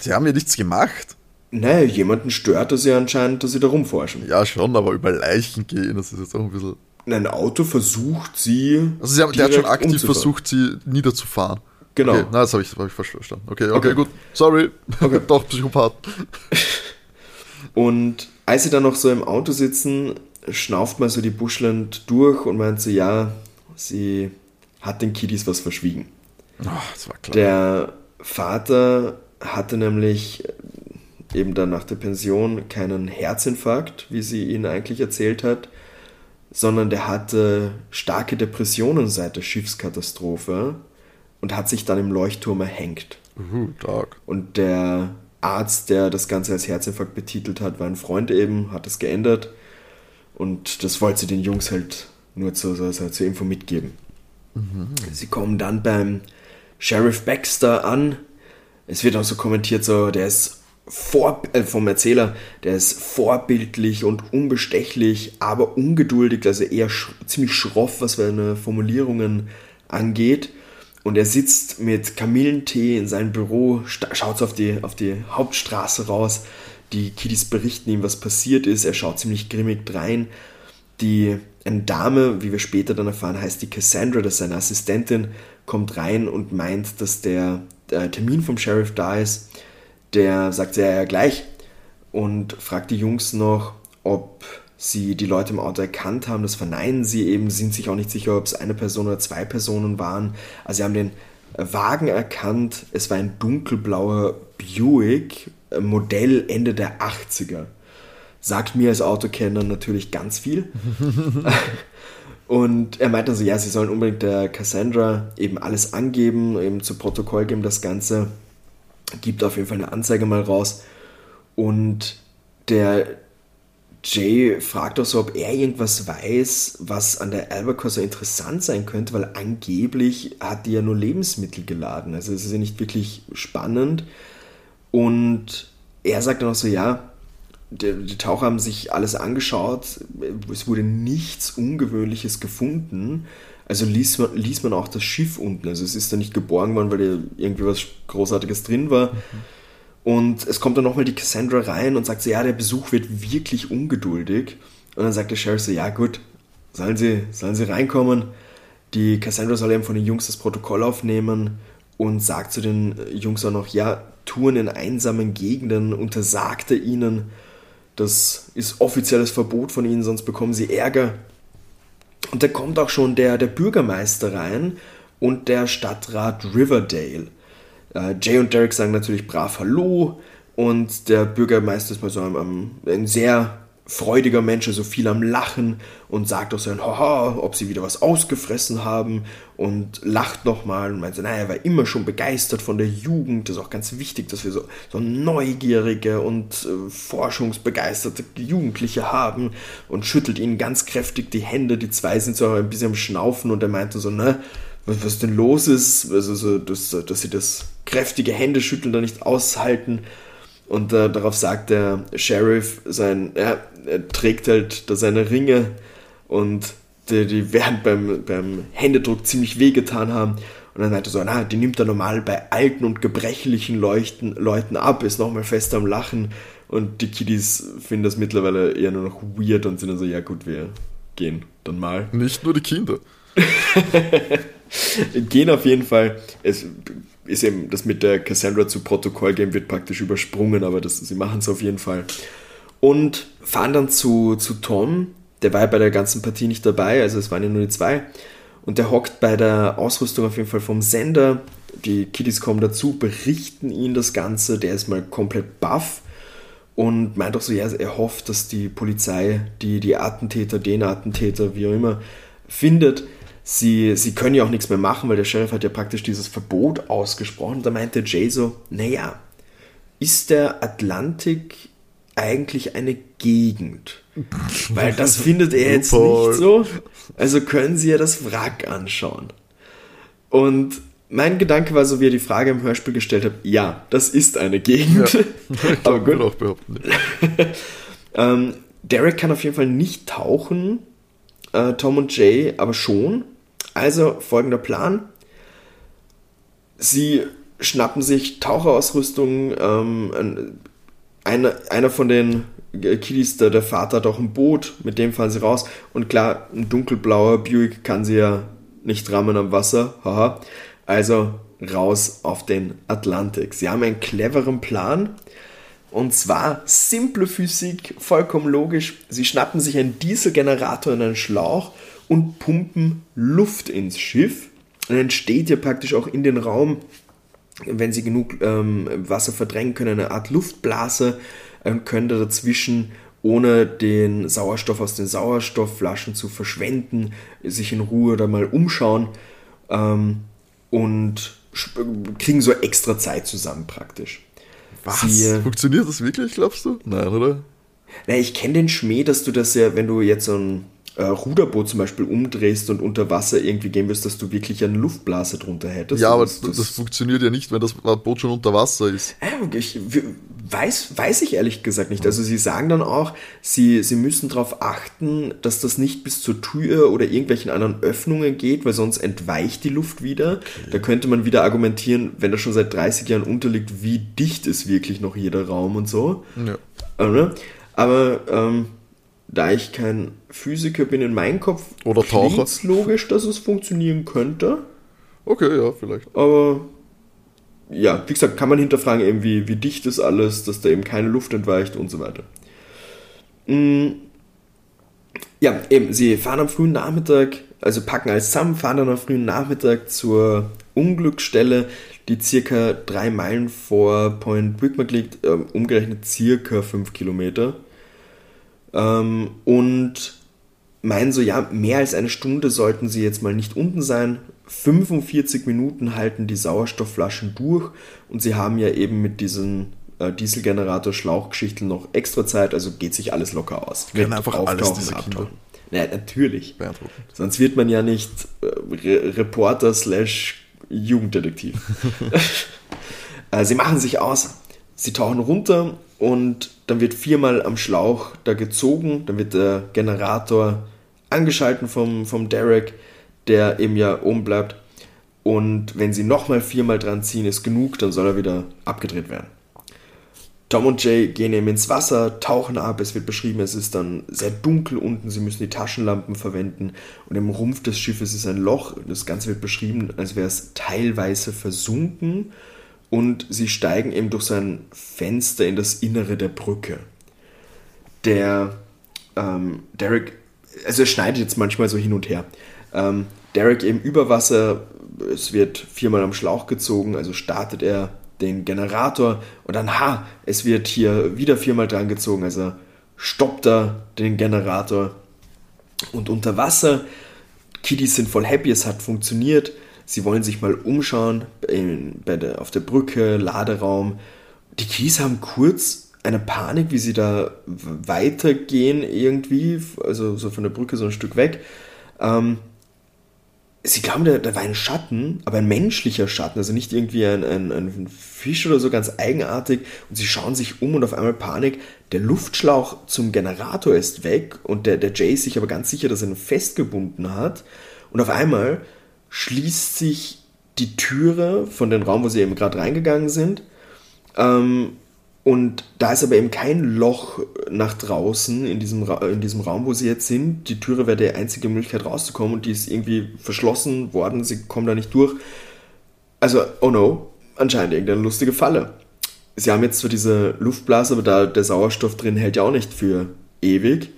Sie haben ja nichts gemacht. Nee, jemanden stört es ja anscheinend, dass sie da rumforschen. Ja, schon, aber über Leichen gehen, das ist jetzt auch ein bisschen. Ein Auto versucht sie. Also, sie haben, der hat schon aktiv versucht, sie niederzufahren. Genau. Okay, na, das habe ich, hab ich verstanden. Okay, okay, okay, gut. Sorry. Okay. <laughs> Doch, Psychopath. <laughs> Und als sie dann noch so im Auto sitzen, schnauft mal so die Bushland durch und meint so, ja, sie hat den Kiddies was verschwiegen. Oh, das war klar. Der Vater hatte nämlich eben dann nach der Pension keinen Herzinfarkt, wie sie ihn eigentlich erzählt hat, sondern der hatte starke Depressionen seit der Schiffskatastrophe und hat sich dann im Leuchtturm erhängt. Uh, dark. Und der Arzt, der das Ganze als Herzinfarkt betitelt hat, war ein Freund eben, hat es geändert. Und das wollte sie den Jungs halt nur zur, zur, zur Info mitgeben. Mhm. Sie kommen dann beim Sheriff Baxter an. Es wird auch so kommentiert, so, der ist vor, äh, vom Erzähler, der ist vorbildlich und unbestechlich, aber ungeduldig, also eher sch ziemlich schroff, was seine Formulierungen angeht. Und er sitzt mit Kamillentee in seinem Büro, schaut auf die, auf die Hauptstraße raus. Die Kiddies berichten ihm, was passiert ist. Er schaut ziemlich grimmig drein. Die, eine Dame, wie wir später dann erfahren, heißt die Cassandra, das ist seine Assistentin, kommt rein und meint, dass der, der Termin vom Sheriff da ist. Der sagt ja, ja gleich und fragt die Jungs noch, ob sie die Leute im Auto erkannt haben. Das verneinen sie eben, sind sich auch nicht sicher, ob es eine Person oder zwei Personen waren. Also sie haben den Wagen erkannt. Es war ein dunkelblauer Buick, äh, Modell Ende der 80er. Sagt mir als Autokenner natürlich ganz viel. <laughs> <laughs> Und er meinte also, ja, sie sollen unbedingt der Cassandra eben alles angeben, eben zu Protokoll geben, das Ganze. Gibt auf jeden Fall eine Anzeige mal raus. Und der Jay fragt auch so, ob er irgendwas weiß, was an der Albacore so interessant sein könnte, weil angeblich hat die ja nur Lebensmittel geladen. Also es ist ja nicht wirklich spannend. Und er sagt dann auch so, ja, die, die Taucher haben sich alles angeschaut, es wurde nichts Ungewöhnliches gefunden. Also ließ man, ließ man auch das Schiff unten. Also es ist da nicht geborgen worden, weil da irgendwie was Großartiges drin war. Und es kommt dann nochmal die Cassandra rein und sagt so, ja, der Besuch wird wirklich ungeduldig. Und dann sagt der Sheriff so, ja gut, sollen sie, sollen sie reinkommen. Die Cassandra soll eben von den Jungs das Protokoll aufnehmen und sagt zu den Jungs auch noch, ja, Touren in einsamen Gegenden untersagte ihnen. Das ist offizielles Verbot von ihnen, sonst bekommen sie Ärger. Und da kommt auch schon der, der Bürgermeister rein und der Stadtrat Riverdale. Äh, Jay und Derek sagen natürlich brav Hallo und der Bürgermeister ist mal so ein, ein sehr freudiger Mensch, also viel am Lachen und sagt auch so ein Haha, ob sie wieder was ausgefressen haben und lacht nochmal und meint so, naja, er war immer schon begeistert von der Jugend, das ist auch ganz wichtig, dass wir so, so neugierige und äh, forschungsbegeisterte Jugendliche haben und schüttelt ihnen ganz kräftig die Hände, die zwei sind so ein bisschen am Schnaufen und er meinte so, ne, was, was denn los ist, also so, dass, dass sie das kräftige Händeschütteln da nicht aushalten. Und äh, darauf sagt der Sheriff, sein, ja, er trägt halt da seine Ringe und die, die werden beim, beim Händedruck ziemlich wehgetan haben. Und dann meinte er so, na, die nimmt er normal bei alten und gebrechlichen Leuchten, Leuten ab, ist nochmal fest am Lachen. Und die Kiddies finden das mittlerweile eher nur noch weird und sind dann so, ja gut, wir gehen dann mal. Nicht nur die Kinder. <laughs> gehen auf jeden Fall. Es ist eben das mit der Cassandra zu Protokoll geben, wird praktisch übersprungen, aber das, sie machen es auf jeden Fall. Und fahren dann zu, zu Tom, der war ja bei der ganzen Partie nicht dabei, also es waren ja nur die zwei. Und der hockt bei der Ausrüstung auf jeden Fall vom Sender. Die Kiddies kommen dazu, berichten ihn das Ganze, der ist mal komplett baff und meint auch so, ja, er hofft, dass die Polizei die, die Attentäter, den Attentäter, wie auch immer, findet sie, sie können ja auch nichts mehr machen, weil der Sheriff hat ja praktisch dieses Verbot ausgesprochen. Da meinte Jay so, naja, ist der Atlantik eigentlich eine Gegend? Weil das <laughs> findet er jetzt nicht so. Also können sie ja das Wrack anschauen. Und mein Gedanke war so, wie er die Frage im Hörspiel gestellt hat, ja, das ist eine Gegend. Ja, <laughs> <laughs> Aber gut. Auch behaupten. ähm, Derek kann auf jeden Fall nicht tauchen, äh, Tom und Jay aber schon. Also folgender Plan. Sie schnappen sich Taucherausrüstung. Ähm, einer, einer von den Kiddies, der, der Vater hat auch ein Boot, mit dem fahren sie raus. Und klar, ein dunkelblauer Buick kann sie ja nicht rammen am Wasser. Haha. Also raus auf den Atlantik. Sie haben einen cleveren Plan. Und zwar simple Physik, vollkommen logisch. Sie schnappen sich einen Dieselgenerator in einen Schlauch und pumpen Luft ins Schiff. Dann entsteht ja praktisch auch in den Raum, wenn sie genug ähm, Wasser verdrängen können, eine Art Luftblase, ähm, können da dazwischen ohne den Sauerstoff aus den Sauerstoffflaschen zu verschwenden, sich in Ruhe da mal umschauen ähm, und kriegen so extra Zeit zusammen praktisch. Was? Sie, Funktioniert das wirklich, glaubst du? Nein, oder? Na, ich kenne den Schmäh, dass du das ja, wenn du jetzt so ein äh, Ruderboot zum Beispiel umdrehst und unter Wasser irgendwie gehen wirst, dass du wirklich eine Luftblase drunter hättest. Ja, aber das, das, funktioniert ja nicht, wenn das Boot schon unter Wasser ist. Ich, weiß, weiß ich ehrlich gesagt nicht. Also sie sagen dann auch, sie, sie müssen darauf achten, dass das nicht bis zur Tür oder irgendwelchen anderen Öffnungen geht, weil sonst entweicht die Luft wieder. Okay. Da könnte man wieder argumentieren, wenn das schon seit 30 Jahren unterliegt, wie dicht ist wirklich noch jeder Raum und so. Ja. Aber ähm, da ich kein Physiker bin in meinem Kopf, oder Taucher, logisch, dass es funktionieren könnte. Okay, ja, vielleicht. Aber ja, wie gesagt, kann man hinterfragen, eben wie, wie dicht ist alles, dass da eben keine Luft entweicht und so weiter. Mm. Ja, eben, sie fahren am frühen Nachmittag, also packen alles zusammen, fahren dann am frühen Nachmittag zur Unglücksstelle, die circa drei Meilen vor Point Wigmore liegt, äh, umgerechnet circa fünf Kilometer. Ähm, und meinen so, ja, mehr als eine Stunde sollten sie jetzt mal nicht unten sein, 45 Minuten halten die Sauerstoffflaschen durch und sie haben ja eben mit diesen äh, Dieselgenerator Schlauchgeschichten noch extra Zeit, also geht sich alles locker aus. Können einfach alles diese Kinder. Naja, natürlich. Sonst wird man ja nicht äh, Re Reporter slash Jugenddetektiv. <laughs> <laughs> äh, sie machen sich aus, sie tauchen runter und dann wird viermal am Schlauch da gezogen, dann wird der Generator angeschalten vom, vom Derek der eben ja oben bleibt. Und wenn sie nochmal viermal dran ziehen, ist genug, dann soll er wieder abgedreht werden. Tom und Jay gehen eben ins Wasser, tauchen ab, es wird beschrieben, es ist dann sehr dunkel unten, sie müssen die Taschenlampen verwenden. Und im Rumpf des Schiffes ist ein Loch, das Ganze wird beschrieben, als wäre es teilweise versunken und sie steigen eben durch sein Fenster in das Innere der Brücke. Der ähm, Derek, also er schneidet jetzt manchmal so hin und her. Ähm, Derek eben über Wasser, es wird viermal am Schlauch gezogen, also startet er den Generator und dann, ha, es wird hier wieder viermal dran gezogen, also stoppt er den Generator und unter Wasser, Kiddies sind voll happy, es hat funktioniert, sie wollen sich mal umschauen in, der, auf der Brücke, Laderaum. Die Kiddies haben kurz eine Panik, wie sie da weitergehen irgendwie, also so von der Brücke so ein Stück weg. Ähm, sie glauben, da, da war ein Schatten, aber ein menschlicher Schatten, also nicht irgendwie ein, ein, ein Fisch oder so, ganz eigenartig. Und sie schauen sich um und auf einmal Panik. Der Luftschlauch zum Generator ist weg und der, der Jay ist sich aber ganz sicher, dass er ihn festgebunden hat. Und auf einmal schließt sich die Türe von dem Raum, wo sie eben gerade reingegangen sind. Ähm, und da ist aber eben kein Loch nach draußen in diesem, in diesem Raum, wo sie jetzt sind. Die Türe wäre die einzige Möglichkeit rauszukommen und die ist irgendwie verschlossen worden. Sie kommen da nicht durch. Also, oh no, anscheinend irgendeine lustige Falle. Sie haben jetzt zwar diese Luftblase, aber da der Sauerstoff drin hält ja auch nicht für ewig.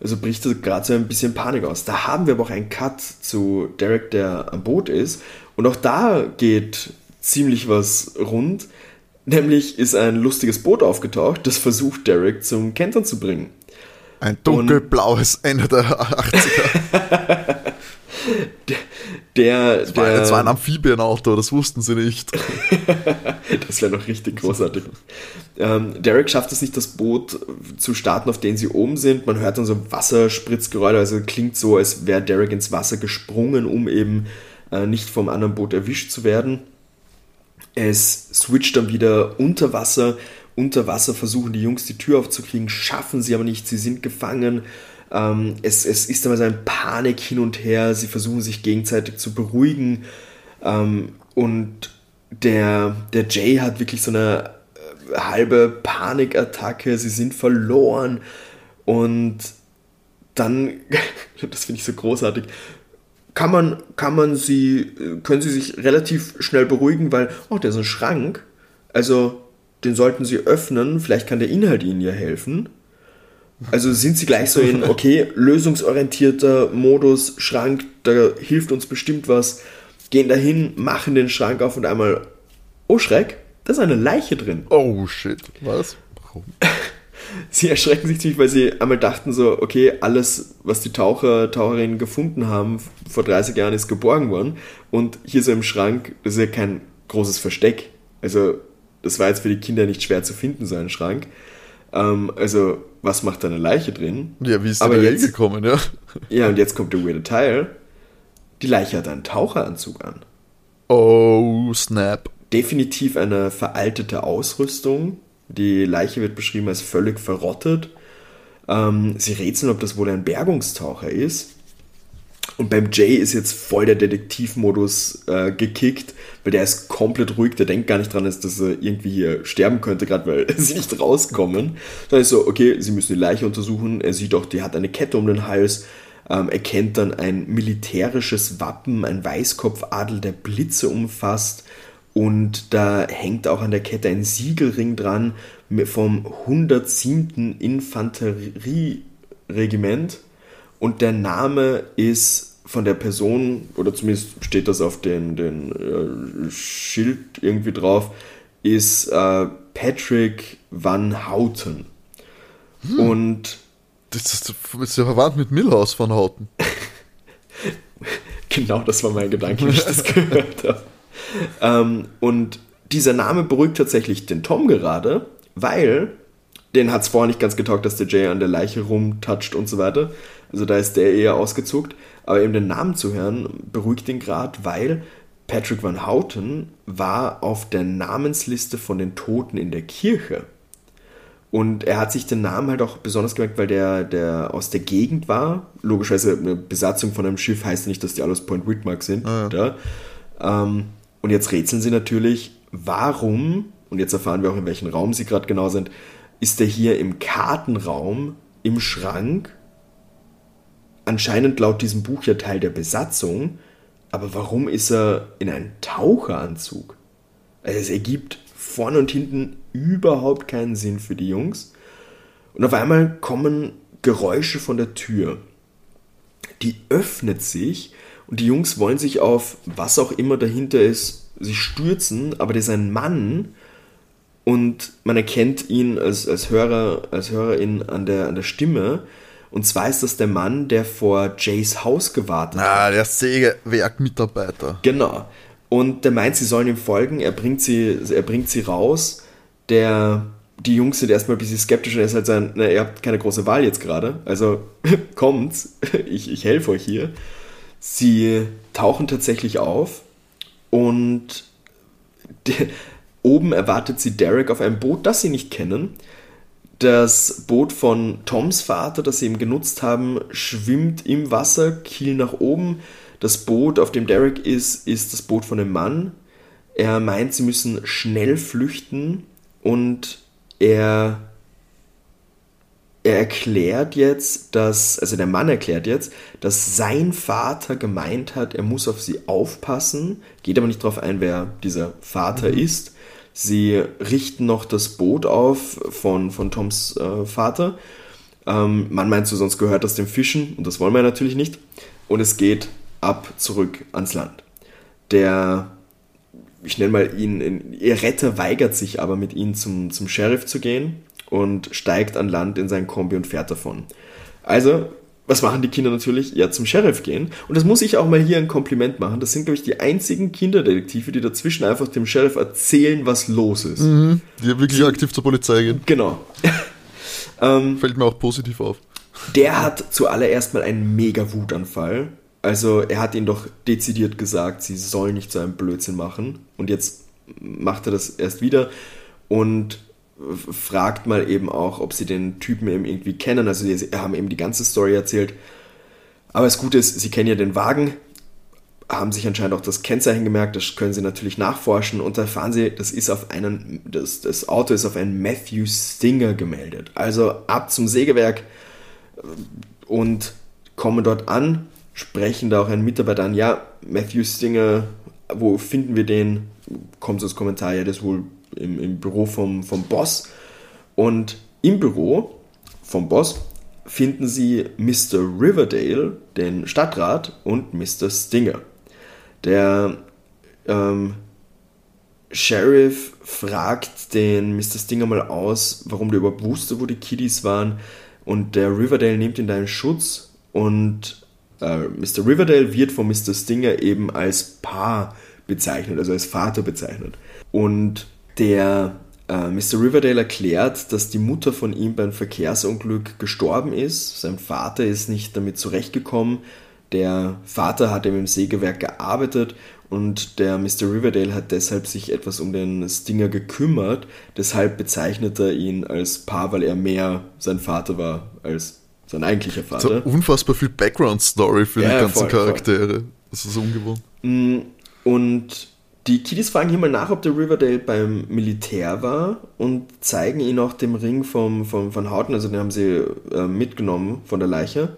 Also bricht da gerade so ein bisschen Panik aus. Da haben wir aber auch einen Cut zu Derek, der am Boot ist. Und auch da geht ziemlich was rund Nämlich ist ein lustiges Boot aufgetaucht, das versucht Derek zum Kentern zu bringen. Ein dunkelblaues Ende der 80er. <laughs> <laughs> der, der, das, war, das war ein Amphibienauto, das wussten sie nicht. <laughs> das wäre noch richtig großartig. Ähm, Derek schafft es nicht, das Boot zu starten, auf dem sie oben sind. Man hört dann so Wasserspritzgeräusche, also klingt so, als wäre Derek ins Wasser gesprungen, um eben äh, nicht vom anderen Boot erwischt zu werden. Es switcht dann wieder unter Wasser. Unter Wasser versuchen die Jungs die Tür aufzukriegen, schaffen sie aber nicht, sie sind gefangen. Ähm, es, es ist immer so ein Panik hin und her, sie versuchen sich gegenseitig zu beruhigen. Ähm, und der, der Jay hat wirklich so eine äh, halbe Panikattacke, sie sind verloren. Und dann, <laughs> das finde ich so großartig, kann man, kann man sie, können sie sich relativ schnell beruhigen, weil, oh, der ist ein Schrank. Also, den sollten sie öffnen. Vielleicht kann der Inhalt ihnen ja helfen. Also sind sie gleich so in, <laughs> okay, lösungsorientierter Modus, Schrank, da hilft uns bestimmt was, gehen dahin, machen den Schrank auf und einmal, oh Schreck, da ist eine Leiche drin. Oh shit, was? Warum? <laughs> Sie erschrecken sich ziemlich, weil sie einmal dachten so, okay, alles, was die Taucher, Taucherinnen gefunden haben vor 30 Jahren, ist geborgen worden. Und hier so im Schrank, das ist ja kein großes Versteck. Also das war jetzt für die Kinder nicht schwer zu finden, so ein Schrank. Ähm, also, was macht da eine Leiche drin? Ja, wie ist Aber die da jetzt- hingekommen, ja? Ja, und jetzt kommt der weirde Teil. Die Leiche hat einen Taucheranzug an. Oh, snap. Definitiv eine veraltete Ausrüstung. Die Leiche wird beschrieben als völlig verrottet. Ähm, sie rätseln, ob das wohl ein Bergungstaucher ist. Und beim Jay ist jetzt voll der Detektivmodus äh, gekickt, weil der ist komplett ruhig, der denkt gar nicht dran, dass er irgendwie hier sterben könnte, gerade weil <laughs> sie nicht rauskommen. Dann ist so, okay, sie müssen die Leiche untersuchen. Er sieht doch, die hat eine Kette um den Hals, ähm, erkennt dann ein militärisches Wappen, ein Weißkopfadel, der Blitze umfasst. Und da hängt auch an der Kette ein Siegelring dran vom 107. Infanterieregiment. Und der Name ist von der Person, oder zumindest steht das auf den, den äh, Schild irgendwie drauf, ist äh, Patrick Van Houten. Und Das ist, ist ja verwandt mit Milhouse von Hauten. <laughs> Genau, das war mein Gedanke, wie ich das gehört <laughs> habe. Ähm, und dieser Name beruhigt tatsächlich den Tom gerade, weil den hat es vorher nicht ganz getaugt, dass der Jay an der Leiche rumtatscht und so weiter. Also da ist der eher ausgezuckt. Aber eben den Namen zu hören, beruhigt ihn gerade, weil Patrick Van Houten war auf der Namensliste von den Toten in der Kirche. Und er hat sich den Namen halt auch besonders gemerkt, weil der, der aus der Gegend war. Logischerweise eine Besatzung von einem Schiff heißt nicht, dass die alle aus Point Whitmark sind. Ja. Ähm, und jetzt rätseln sie natürlich, warum, und jetzt erfahren wir auch, in welchem Raum sie gerade genau sind, ist er hier im Kartenraum, im Schrank, anscheinend laut diesem Buch ja Teil der Besatzung, aber warum ist er in einem Taucheranzug? Also es ergibt vorne und hinten überhaupt keinen Sinn für die Jungs. Und auf einmal kommen Geräusche von der Tür. Die öffnet sich und die Jungs wollen sich auf was auch immer dahinter ist, sie stürzen, aber das ist ein Mann und man erkennt ihn als, als Hörer, als Hörerin an der, an der Stimme. Und zwar ist das der Mann, der vor Jays Haus gewartet hat. Ah, der Sägewerkmitarbeiter. Genau. Und der meint, sie sollen ihm folgen, er bringt sie, er bringt sie raus. Der, die Jungs sind erstmal ein bisschen skeptisch und er ist halt sein, na, ihr habt keine große Wahl jetzt gerade. Also <laughs> kommt's, ich, ich helfe euch hier. Sie tauchen tatsächlich auf und <laughs> oben erwartet sie Derek auf einem Boot, das sie nicht kennen. Das Boot von Toms Vater, das sie eben genutzt haben, schwimmt im Wasser, Kiel nach oben. Das Boot, auf dem Derek ist, ist das Boot von einem Mann. Er meint, sie müssen schnell flüchten und er, er erklärt jetzt, dass, also der Mann erklärt jetzt, dass sein Vater gemeint hat, er muss auf sie aufpassen, geht aber nicht darauf ein, wer dieser Vater ist. Sie richten noch das Boot auf von, von Toms äh, Vater. Ähm, man meint so, sonst gehört das dem Fischen und das wollen wir natürlich nicht. Und es geht ab zurück ans Land. Der, ich nenne mal ihn, ihr Retter weigert sich aber mit ihnen zum, zum Sheriff zu gehen und steigt an Land in sein Kombi und fährt davon. Also, was machen die Kinder natürlich? Ja, zum Sheriff gehen. Und das muss ich auch mal hier ein Kompliment machen. Das sind, glaube ich, die einzigen Kinderdetektive, die dazwischen einfach dem Sheriff erzählen, was los ist. Mhm, die wirklich aktiv zur Polizei gehen. Genau. <laughs> ähm, Fällt mir auch positiv auf. der hat zuallererst mal einen mega Wutanfall. Also er hat ihnen doch dezidiert gesagt, sie sollen nicht so einen Blödsinn machen. Und jetzt macht er das erst wieder und fragt mal eben auch, ob sie den Typen eben irgendwie kennen. Also sie haben eben die ganze Story erzählt. Aber das Gute ist, sie kennen ja den Wagen, haben sich anscheinend auch das Kennzeichen gemerkt, das können sie natürlich nachforschen und da erfahren sie, das ist auf einen, das, das Auto ist auf einen Matthew Stinger gemeldet. Also ab zum Sägewerk und kommen dort an, sprechen da auch einen Mitarbeiter an, ja, Matthew Stinger, wo finden wir den? Kommt so das Kommentar, ja, das wohl im, im Büro vom, vom Boss. Und im Büro vom Boss finden sie Mr. Riverdale, den Stadtrat, und Mr. Stinger. Der ähm, Sheriff fragt den Mr. Stinger mal aus, warum der überhaupt wusste, wo die Kiddies waren. Und der Riverdale nimmt ihn da in Schutz und äh, Mr. Riverdale wird von Mr. Stinger eben als Paar bezeichnet, also als Vater bezeichnet. Und der äh, Mr. Riverdale erklärt, dass die Mutter von ihm beim Verkehrsunglück gestorben ist. Sein Vater ist nicht damit zurechtgekommen. Der Vater hat im Sägewerk gearbeitet und der Mr. Riverdale hat deshalb sich etwas um den Stinger gekümmert. Deshalb bezeichnet er ihn als Paar, weil er mehr sein Vater war als sein eigentlicher Vater. So unfassbar viel Background-Story für ja, die ganzen voll, Charaktere. Voll. Das ist ungewohnt. Mm, und die Kiddies fragen hier mal nach, ob der Riverdale beim Militär war und zeigen ihn auch dem Ring vom, vom, von Houghton, also den haben sie äh, mitgenommen von der Leiche.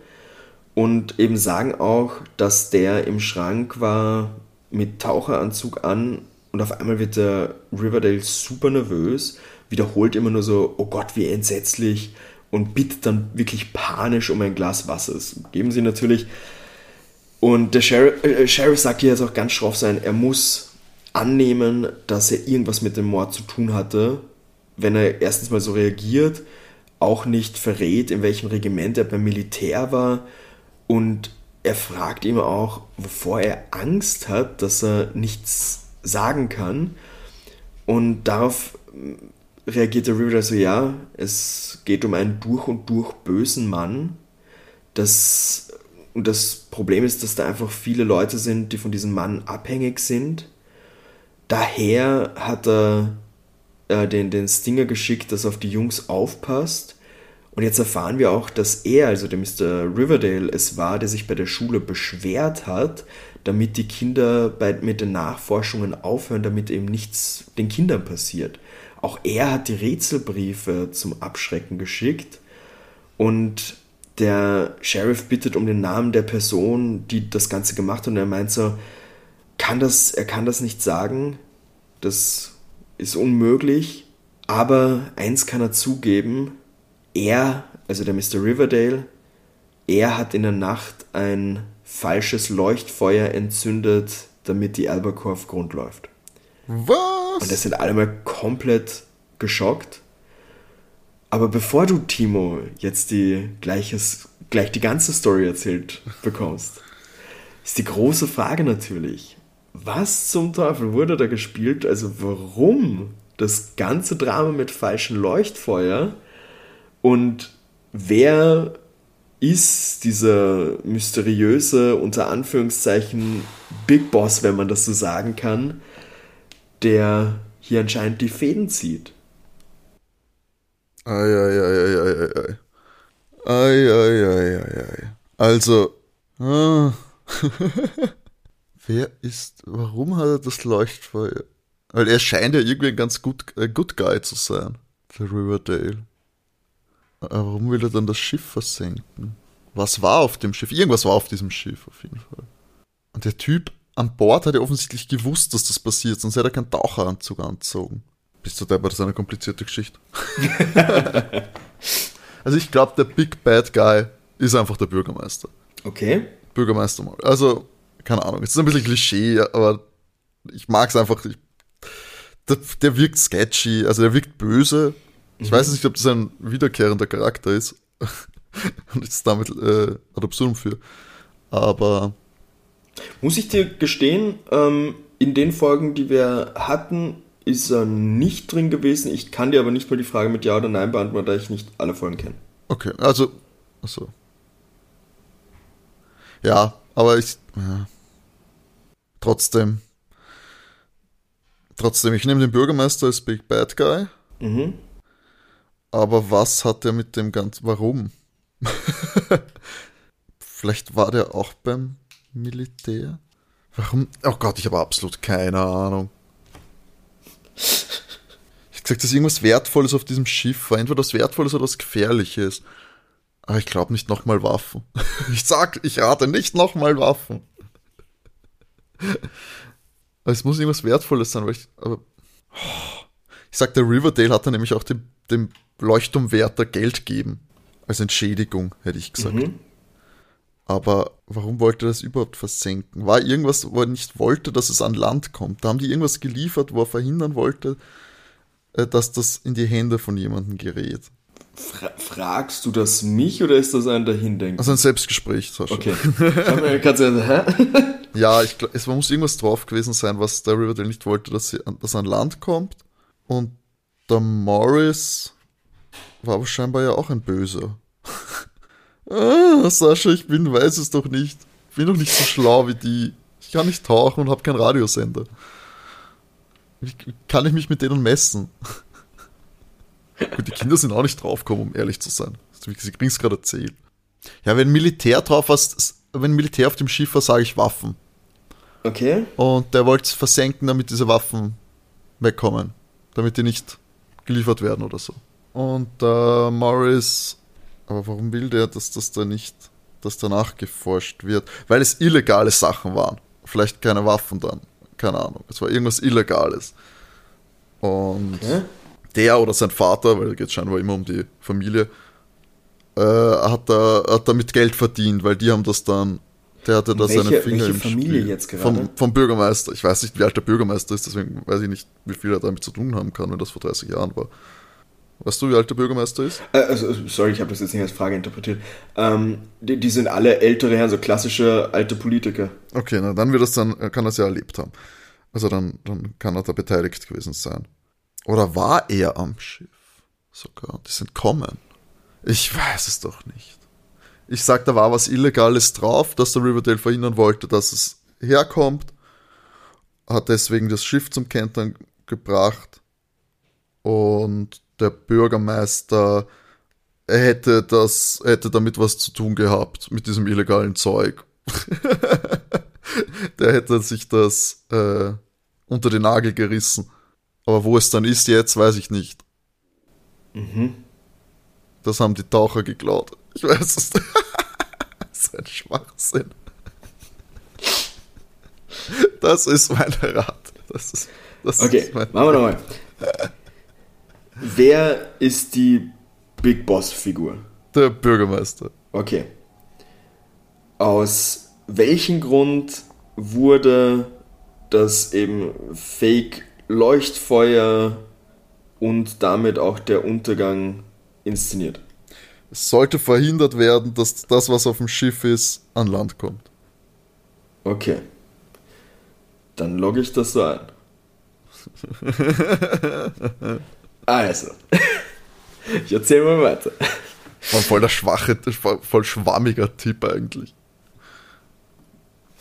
Und eben sagen auch, dass der im Schrank war mit Taucheranzug an und auf einmal wird der Riverdale super nervös, wiederholt immer nur so, oh Gott, wie entsetzlich und bittet dann wirklich panisch um ein Glas Wasser. Das geben sie natürlich. Und der Sheriff, äh, Sheriff sagt hier jetzt auch ganz schroff sein, er muss annehmen, dass er irgendwas mit dem Mord zu tun hatte, wenn er erstens mal so reagiert, auch nicht verrät, in welchem Regiment er beim Militär war. Und er fragt ihm auch, wovor er Angst hat, dass er nichts sagen kann. Und darauf reagiert der Riverdale so, ja, es geht um einen durch und durch bösen Mann, das und das Problem ist, dass da einfach viele Leute sind, die von diesem Mann abhängig sind Daher hat er äh, den, den Stinger geschickt, dass auf die Jungs aufpasst. Und jetzt erfahren wir auch, dass er, also der Mr. Riverdale, es war, der sich bei der Schule beschwert hat, damit die Kinder bei, mit den Nachforschungen aufhören, damit eben nichts den Kindern passiert. Auch er hat die Rätselbriefe zum Abschrecken geschickt und der Sheriff bittet um den Namen der Person, die das Ganze gemacht hat und er meint so, kann das, er kann das nicht sagen, das ist unmöglich, aber eins kann er zugeben, er, also der Mr. Riverdale, er hat in der Nacht ein falsches Leuchtfeuer entzündet, damit die Albacore auf Grund läuft. Was? Und das sind alle mal komplett geschockt. Aber bevor du, Timo, jetzt die gleiches, gleich die ganze Story erzählt bekommst, ist die große Frage natürlich, was zum Teufel wurde da gespielt? Also warum das ganze Drama mit falschem Leuchtfeuer? Und wer ist dieser mysteriöse, unter Anführungszeichen, Big Boss, wenn man das so sagen kann, der hier anscheinend die Fäden zieht? Ei, ei, ei, ei, ei. Also, ah. <laughs> Wer ist, warum hat er das Leuchtfeuer? Weil er scheint ja irgendwie ein ganz gut, äh, Good Guy zu sein, der Riverdale. Aber warum will er dann das Schiff versenken? Was war auf dem Schiff? Irgendwas war auf diesem Schiff auf jeden Fall. Und der Typ an Bord hat ja offensichtlich gewusst, dass das passiert, sonst hätte er keinen Taucheranzug anzogen. Bist du dabei, das ist eine komplizierte Geschichte. <laughs> also ich glaube, der Big Bad Guy ist einfach der Bürgermeister. Okay. Bürgermeister mal. Also keine Ahnung, es ist ein bisschen Klischee, aber ich mag es einfach. Ich, der, der, wirkt sketchy, also der wirkt böse. Ich mhm. weiß nicht, ob das ein wiederkehrender Charakter ist. <laughs> Und ist damit äh, ad absurdum für. Aber. Muss ich dir gestehen, ähm, in den Folgen, die wir hatten, ist er nicht drin gewesen. Ich kann dir aber nicht mal die Frage mit Ja oder Nein beantworten, da ich nicht alle Folgen kenne. Okay, also. Achso. Ja, aber ich. Ja. Trotzdem. Trotzdem, ich nehme den Bürgermeister als Big Bad Guy. Mhm. Aber was hat er mit dem ganzen. Warum? <laughs> Vielleicht war der auch beim Militär? Warum? Oh Gott, ich habe absolut keine Ahnung. Ich gesagt, dass irgendwas Wertvolles auf diesem Schiff war. Entweder was Wertvolles oder was Gefährliches. Aber ich glaube nicht nochmal Waffen. <laughs> Ich sag, ich rate nicht nochmal Waffen. es muss irgendwas Wertvolles sein, weil ich, aber, ich sag, der Riverdale hat dann nämlich auch dem, dem Leuchtturmwärter Geld geben. Als Entschädigung, hätte ich gesagt. Mhm. Aber warum wollte er das überhaupt versenken? War irgendwas, wo er nicht wollte, dass es an Land kommt? Da haben die irgendwas geliefert, wo er verhindern wollte, äh, dass das in die Hände von jemandem gerät. Fra fragst du das mich oder ist das ein Dahindenken? Also ein Selbstgespräch, Sascha. Okay. <laughs> Du, hä? ja, ich glaube, es muss irgendwas drauf gewesen sein, was der Riverdale nicht wollte, dass, sie, dass an Land kommt. Und der Morris war aber scheinbar ja auch ein Böser. <laughs> ah, Sascha, ich bin, weiß es doch nicht. Ich bin doch nicht so schlau wie die. Ich kann nicht tauchen und habe keinen Radiosender. Wie kann ich mich mit denen messen? Gut, die Kinder sind auch nicht draufgekommen, um ehrlich zu sein. Sie kriegen es gerade erzählt. Ja, wenn Militär drauf was, wenn Militär auf dem Schiff war, sage ich Waffen. Okay. Und der wollte es versenken, damit diese Waffen wegkommen. Damit die nicht geliefert werden oder so. Und äh, Morris, aber warum will der, dass das da nicht, dass danach geforscht wird? Weil es illegale Sachen waren. Vielleicht keine Waffen dann. Keine Ahnung. Es war irgendwas Illegales. Und okay der oder sein Vater, weil da geht es scheinbar immer um die Familie, äh, hat, da, hat damit Geld verdient, weil die haben das dann, der hatte da welche, seine Finger welche im Familie Spiel. jetzt gerade? Vom, vom, Bürgermeister. Ich weiß nicht, wie alt der Bürgermeister ist, deswegen weiß ich nicht, wie viel er damit zu tun haben kann, wenn das vor 30 Jahren war. Weißt du, wie alt der Bürgermeister ist? Äh, also, sorry, ich habe das jetzt nicht als Frage interpretiert. Ähm, die, die, sind alle ältere Herren, so klassische alte Politiker. Okay, na dann wird das dann, kann er es ja erlebt haben. Also dann, dann kann er da beteiligt gewesen sein. Oder war er am Schiff? Sogar. Die sind kommen. Ich weiß es doch nicht. Ich sag, da war was Illegales drauf, dass der Riverdale verhindern wollte, dass es herkommt. Hat deswegen das Schiff zum Kentern gebracht. Und der Bürgermeister er hätte das, hätte damit was zu tun gehabt, mit diesem illegalen Zeug. <laughs> der hätte sich das äh, unter den Nagel gerissen. Aber wo es dann ist jetzt, weiß ich nicht. Mhm. Das haben die Taucher geklaut. Ich weiß es. <laughs> das ist ein Schwachsinn. Das ist mein Rat. Das ist, das okay, ist mein machen wir nochmal. Wer ist die Big Boss-Figur? Der Bürgermeister. Okay. Aus welchem Grund wurde das eben Fake Leuchtfeuer und damit auch der Untergang inszeniert. Es sollte verhindert werden, dass das, was auf dem Schiff ist, an Land kommt. Okay. Dann logge ich das so ein. <laughs> also. <laughs> Ich erzähle mal weiter. War voll der schwache, voll schwammiger Tipp eigentlich.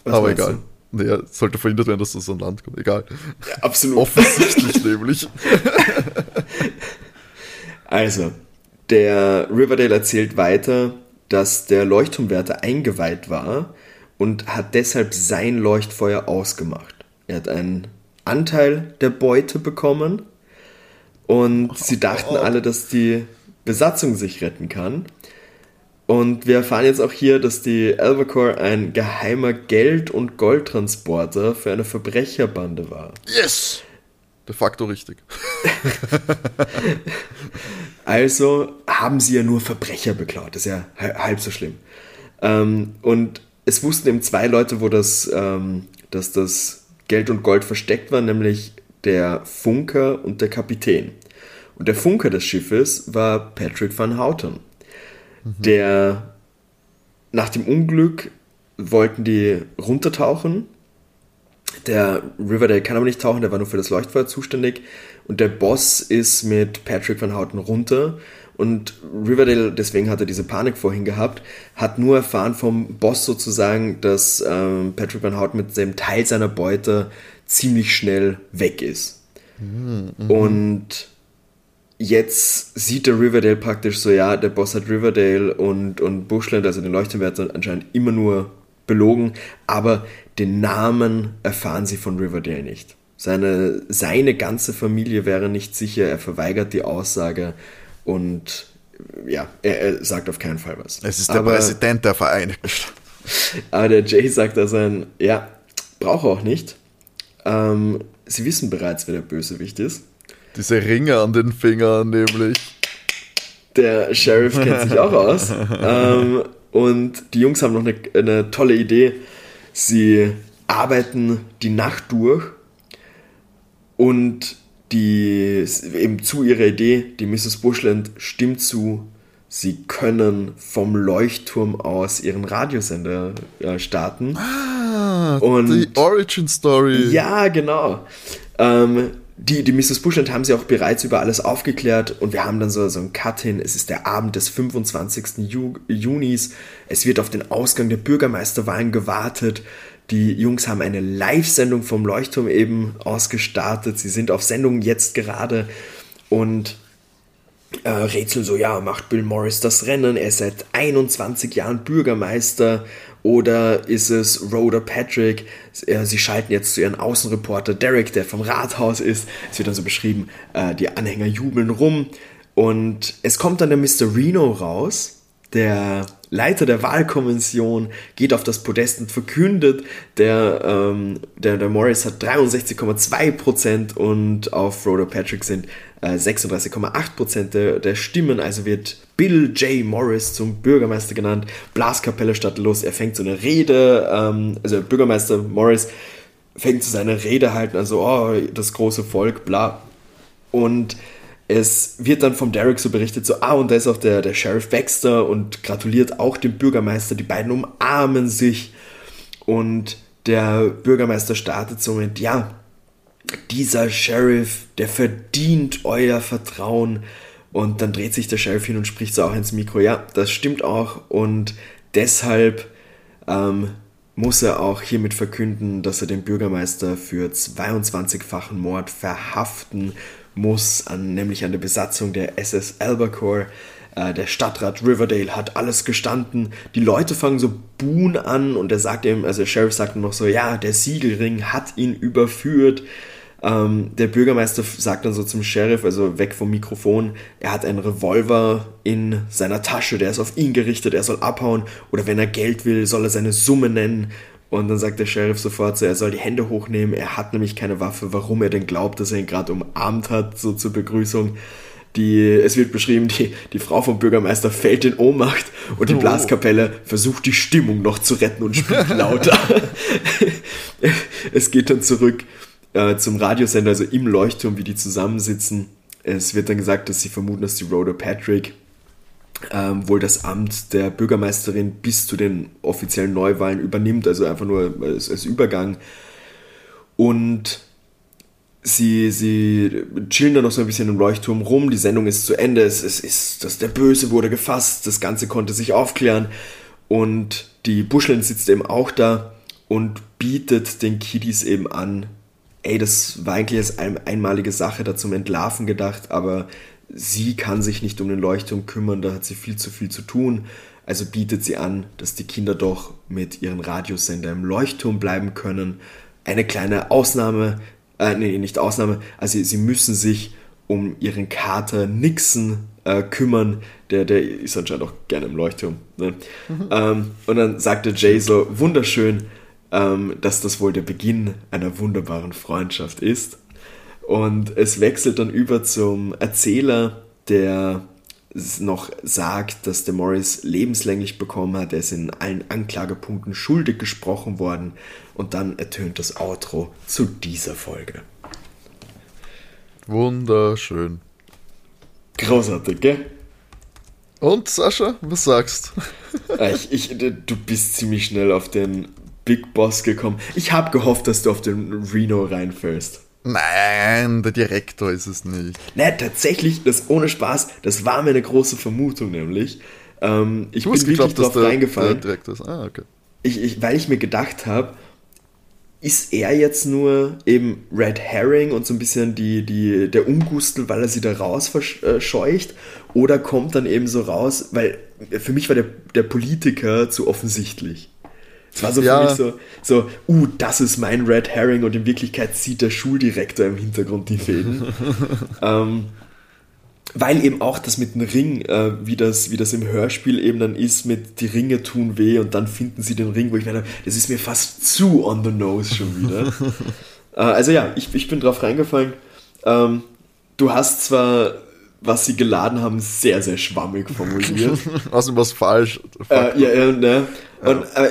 Was Aber egal. Du? Naja, sollte verhindert werden, dass das an Land kommt. Egal. Ja, absolut. Offensichtlich <laughs> nämlich. Also, der Riverdale erzählt weiter, dass der Leuchtturmwärter eingeweiht war und hat deshalb sein Leuchtfeuer ausgemacht. Er hat einen Anteil der Beute bekommen und sie dachten alle, dass die Besatzung sich retten kann. Und wir erfahren jetzt auch hier, dass die Albacore ein geheimer Geld- und Goldtransporter für eine Verbrecherbande war. Yes! De facto richtig. <laughs> also haben sie ja nur Verbrecher beklaut. Das ist ja halb so schlimm. Ähm, und es wussten eben zwei Leute, wo das, ähm, dass das Geld und Gold versteckt war, nämlich der Funker und der Kapitän. Und der Funker des Schiffes war Patrick van Houten. Mhm. Der nach dem Unglück wollten die runtertauchen. Der Riverdale kann aber nicht tauchen, der war nur für das Leuchtfeuer zuständig. Und der Boss ist mit Patrick Van Houten runter. Und Riverdale, deswegen hat er diese Panik vorhin gehabt, hat nur erfahren vom Boss sozusagen, dass ähm, Patrick Van Houten mit dem Teil seiner Beute ziemlich schnell weg ist. Mhm. mhm. Und jetzt sieht der Riverdale praktisch so, ja, der Boss hat Riverdale und, und Bushland, also den Leuchtturmwärter, anscheinend immer nur belogen, aber den Namen erfahren sie von Riverdale nicht. Seine, seine ganze Familie wäre nicht sicher, er verweigert die Aussage und ja, er, er sagt auf keinen Fall was. Es ist der aber, Präsident der Vereinigten Staaten. <laughs> Aber der Jay sagt da sein, ja, braucht auch nicht. Ähm, sie wissen bereits, wer der Bösewicht ist. Diese Ringe an den Fingern nämlich. Der Sheriff kennt sich auch aus. <laughs> Ähm, und die Jungs haben noch eine, eine tolle Idee. Sie arbeiten die Nacht durch und die eben zu ihrer Idee, die Mrs. Bushland stimmt zu, sie können vom Leuchtturm aus ihren Radiosender äh, starten. Ah, und die Origin Story. Ja, genau. Ähm, die, die Mrs. Bushland haben sie auch bereits über alles aufgeklärt und wir haben dann so, so einen Cut hin. Es ist der Abend des 25. Ju Junis. Es wird auf den Ausgang der Bürgermeisterwahlen gewartet. Die Jungs haben eine Live-Sendung vom Leuchtturm eben ausgestartet. Sie sind auf Sendung jetzt gerade und äh, rätseln so, ja, macht Bill Morris das Rennen? Er ist seit 21 Jahren Bürgermeister. Oder ist es Rhoda Patrick? Äh, sie schalten jetzt zu ihren Außenreporter Derek, der vom Rathaus ist. Es wird dann so beschrieben, äh, die Anhänger jubeln rum. Und es kommt dann der Mr. Reno raus, der Leiter der Wahlkonvention, geht auf das Podest und verkündet, der, ähm, der, der Morris hat 63,2% und auf Rhoda Patrick sind äh, 36,8% der, der Stimmen, also wird Bill J. Morris zum Bürgermeister genannt. Blaskapelle statt los, er fängt so eine Rede, ähm, also Bürgermeister Morris fängt zu seiner Rede halten, also oh, das große Volk, bla. Und es wird dann vom Derek so berichtet, so, ah, und da ist auch der, der Sheriff Baxter und gratuliert auch dem Bürgermeister. Die beiden umarmen sich und der Bürgermeister startet somit, ja, dieser Sheriff, der verdient euer Vertrauen. Und dann dreht sich der Sheriff hin und spricht so auch ins Mikro, ja, das stimmt auch und deshalb ähm, muss er auch hiermit verkünden, dass er den Bürgermeister für 22-fachen Mord verhaften muss, an, nämlich an der Besatzung der SS Albacore. Äh, der Stadtrat Riverdale hat alles gestanden. Die Leute fangen so buhen an und er sagt ihm, also der Sheriff sagt noch so, ja, der Siegelring hat ihn überführt. Ähm, der Bürgermeister sagt dann so zum Sheriff, also weg vom Mikrofon, er hat einen Revolver in seiner Tasche, der ist auf ihn gerichtet, er soll abhauen oder wenn er Geld will, soll er seine Summe nennen. Und dann sagt der Sheriff sofort so, er soll die Hände hochnehmen, er hat nämlich keine Waffe, warum er denn glaubt, dass er ihn gerade umarmt hat, so zur Begrüßung. Die, es wird beschrieben, die, die Frau vom Bürgermeister fällt in Ohnmacht und die oh. Blaskapelle versucht die Stimmung noch zu retten und spielt <laughs> lauter. es geht dann zurück äh, zum Radiosender, also im Leuchtturm, wie die zusammensitzen. Es wird dann gesagt, dass sie vermuten, dass die Rhoda Patrick ähm, wohl das Amt der Bürgermeisterin bis zu den offiziellen Neuwahlen übernimmt, also einfach nur als, als Übergang. Und sie, sie chillen dann noch so ein bisschen im Leuchtturm rum, die Sendung ist zu Ende, es, es ist, dass der Böse wurde gefasst, das Ganze konnte sich aufklären und die Bushland sitzt eben auch da und bietet den Kiddies eben an, ey, das war eigentlich als ein, einmalige Sache da zum Entlarven gedacht, aber sie kann sich nicht um den Leuchtturm kümmern, da hat sie viel zu viel zu tun. Also bietet sie an, dass die Kinder doch mit ihren Radiosender im Leuchtturm bleiben können. Eine kleine Ausnahme, äh, nee, nicht Ausnahme, also sie müssen sich um ihren Kater Nixon äh, kümmern. Der, der ist anscheinend auch gerne im Leuchtturm. Ne? Mhm. Ähm, und dann sagte Jay so, wunderschön, ähm, dass das wohl der Beginn einer wunderbaren Freundschaft ist. Und es wechselt dann über zum Erzähler, der noch sagt, dass der Morris lebenslänglich bekommen hat. Er ist in allen Anklagepunkten schuldig gesprochen worden. Und dann ertönt das Outro zu dieser Folge. Wunderschön. Großartig, gell? Und Sascha, was sagst äh, ich, ich, du bist ziemlich schnell auf den Big Boss gekommen. Ich habe gehofft, dass du auf den Reno reinfällst. Nein, der Direktor ist es nicht. Nein, tatsächlich, das ohne Spaß, das war mir eine große Vermutung nämlich. Ähm, ich bin wirklich geglaubt, drauf der, reingefallen. Der Direktor ist. Ah, okay. Ich, ich, weil ich mir gedacht habe, ist er jetzt nur eben Red Herring und so ein bisschen die, die, der Umgustel, weil er sie da raus verscheucht? Oder kommt dann eben so raus, weil für mich war der, der Politiker zu offensichtlich. Es war so ja. für mich so, so, uh, das ist mein Red Herring und in Wirklichkeit zieht der Schuldirektor im Hintergrund die Fäden. <laughs> ähm, weil eben auch das mit dem Ring, äh, wie, das, wie das im Hörspiel eben dann ist, mit die Ringe tun weh und dann finden sie den Ring, wo ich meine, das ist mir fast zu on the nose schon wieder. <laughs> äh, also ja, ich, ich bin drauf reingefallen. Ähm, du hast zwar was sie geladen haben, sehr, sehr schwammig formuliert. <laughs> Außerdem was falsch. äh, ja, ja, ne? Und, äh,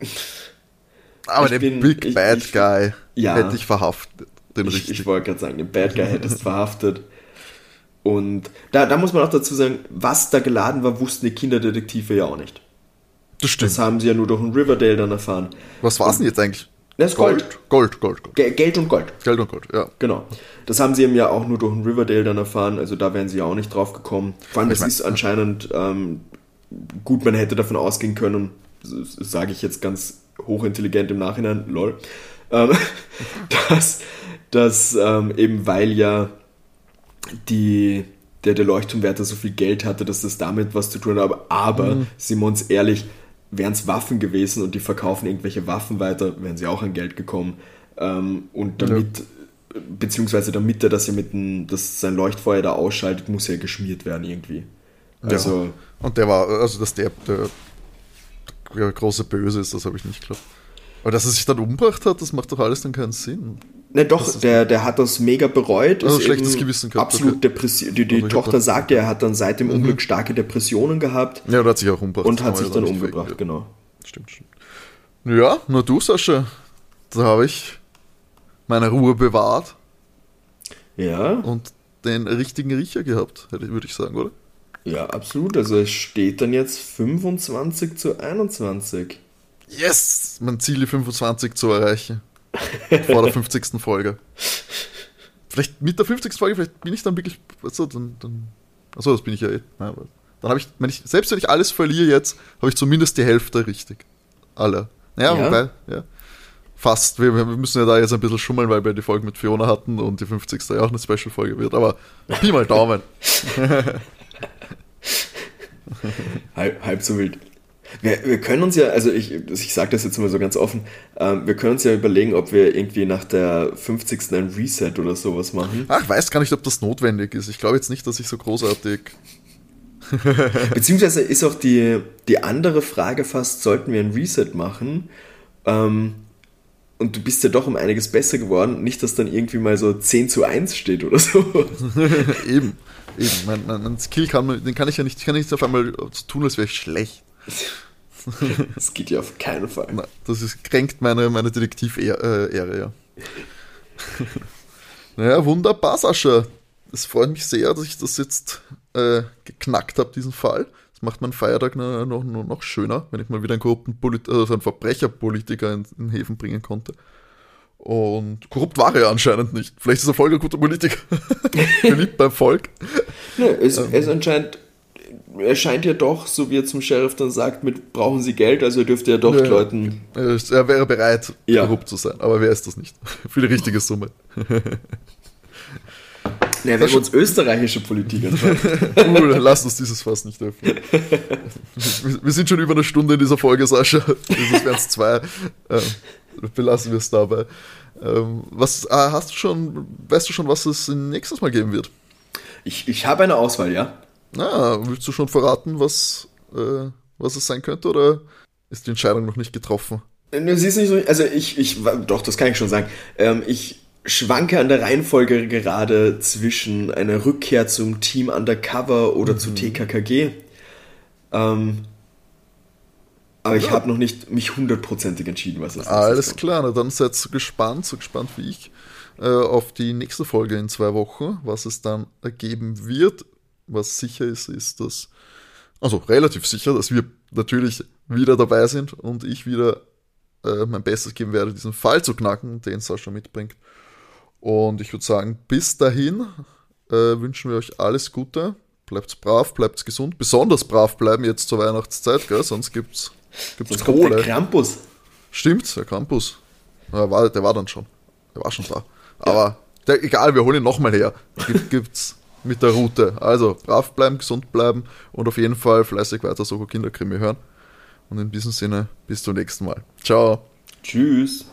<laughs> Aber ich den bin- Big ich- Bad ich- Guy Ja. hätte ich verhaftet. Den ich, ich wollte gerade sagen, den Bad Guy hättest verhaftet. Und da, da muss man auch dazu sagen, was da geladen war, wussten die Kinderdetektive ja auch nicht. das stimmt. Das haben sie ja nur durch einen Riverdale dann erfahren. was war es denn jetzt eigentlich? Das ist Gold. Gold, Gold, Gold. Ge- Geld und Gold. Geld und Gold, ja. Genau. Das haben sie eben ja auch nur durch einen Riverdale dann erfahren, also da wären sie ja auch nicht drauf gekommen. Vor allem, Ich das mein- ist anscheinend ähm, gut, man hätte davon ausgehen können, sage ich jetzt ganz hochintelligent im Nachhinein, lol, ähm, <laughs> dass, dass ähm, eben weil ja die, der, der Leuchtturmwärter so viel Geld hatte, dass das damit was zu tun hat, aber, aber Mhm. sind wir uns ehrlich, wären es Waffen gewesen und die verkaufen irgendwelche Waffen weiter, wären sie auch an Geld gekommen. Ähm, und damit, beziehungsweise damit er das ja mit dem, dass sein Leuchtfeuer da ausschaltet, muss er geschmiert werden irgendwie. Also, ja. Und der war, also dass der, der, der große Böse ist, das habe ich nicht geglaubt. Aber dass er sich dann umgebracht hat, das macht doch alles dann keinen Sinn. ne doch, der, der hat das mega bereut. Also ist schlechtes Gewissen gehabt, Absolut okay. depressiv. Die, die Tochter das- sagt, er hat dann seit dem Unglück starke Depressionen gehabt Ja, der hat sich auch umgebracht. und hat sich dann nicht umgebracht, fake- genau. Stimmt, stimmt. Ja, nur du, Sascha. Da habe ich meine Ruhe bewahrt Ja, und den richtigen Riecher gehabt, würde ich sagen, oder? Ja, absolut. Also es steht dann jetzt 25 zu 21. Yes! Mein Ziel, die 25 zu erreichen. Vor der 50. Folge. Vielleicht mit der 50. Folge, vielleicht bin ich dann wirklich. Also, dann, dann, achso, das bin ich ja eh. Nein, dann habe ich, wenn ich, selbst wenn ich alles verliere jetzt, habe ich zumindest die Hälfte richtig. Alle. Ja, Ja. wobei, ja. Fast. Wir, wir müssen ja da jetzt ein bisschen schummeln, weil wir die Folge mit Fiona hatten und die 50. ja auch eine Special-Folge wird. Aber Pi mal Daumen. <laughs> <laughs> Halb, halb so wild. Wir, wir können uns ja, also ich, ich sage das jetzt mal so ganz offen, ähm, wir können uns ja überlegen, ob wir irgendwie nach der 50. ein Reset oder sowas machen. Ach, ich weiß gar nicht, ob das notwendig ist. Ich glaube jetzt nicht, dass ich so großartig. <laughs> <laughs> Beziehungsweise ist auch die, die andere Frage fast, sollten wir ein Reset machen? Ähm, und du bist ja doch um einiges besser geworden. Nicht, dass dann irgendwie mal so 10 zu 1 steht oder so. <laughs> Eben. Eben. Mein, mein, mein Skill kann man, den kann ich ja nicht, ich kann nicht auf einmal so tun, als wäre ich schlecht. <laughs> Das geht ja auf keinen Fall. Na, das ist, kränkt meine, meine Detektiv-Ehre, äh, ja. <laughs> naja, wunderbar, Sascha. Es freut mich sehr, dass ich das jetzt äh, geknackt habe, diesen Fall. Das macht meinen Feiertag noch, noch, noch schöner, wenn ich mal wieder einen korrupten Polit also einen Verbrecherpolitiker in, in Häfen bringen konnte. Und korrupt war er anscheinend nicht. Vielleicht ist er voll ein guter Politiker. <laughs> Beliebt beim Volk. Nö, es, es anscheinend, er scheint ja doch, so wie er zum Sheriff dann sagt, mit brauchen sie Geld, also er dürfte ja doch Ja. Leuten. Er er wäre bereit, Ja. korrupt zu sein. Aber wer ist das nicht? <laughs> Für die richtige Summe. <laughs> Ne, wenn wir uns österreichische Politik. Uh, <laughs> lass uns dieses Fass nicht öffnen. Wir sind schon über eine Stunde in dieser Folge, Sascha. Das wären es zwei. Ähm, belassen wir es dabei. Ähm, was ah, hast du schon, weißt du schon, was es nächstes Mal geben wird? Ich, ich habe eine Auswahl, ja. Na, willst du schon verraten, was, äh, was es sein könnte, oder ist die Entscheidung noch nicht getroffen? Sie ist nicht so, also ich, ich, doch, das kann ich schon sagen. Ähm, ich schwanke an der Reihenfolge gerade zwischen einer Rückkehr zum Team Undercover oder zu TKKG. Ähm, aber ich Ja. habe noch nicht mich hundertprozentig entschieden, was es ist. Alles klar, na dann seid so gespannt, so gespannt wie ich, äh, auf die nächste Folge in zwei Wochen, was es dann ergeben wird. Was sicher ist, ist, dass, also relativ sicher, dass wir natürlich wieder dabei sind und ich wieder äh, mein Bestes geben werde, diesen Fall zu knacken, den Sascha mitbringt. Und ich würde sagen, bis dahin äh, wünschen wir euch alles Gute. Bleibt brav, bleibt gesund. Besonders brav bleiben jetzt zur Weihnachtszeit, gell? sonst gibt's, gibt's Sonst kommt der Kohle. Krampus. Stimmt, der Campus. Der war, der war dann schon. Der war schon da. Aber der, egal, wir holen ihn nochmal her. Gibt, <laughs> gibt's mit der Route. Also brav bleiben, gesund bleiben und auf jeden Fall fleißig weiter Soko Kinderkrimi hören. Und in diesem Sinne, bis zum nächsten Mal. Ciao. Tschüss.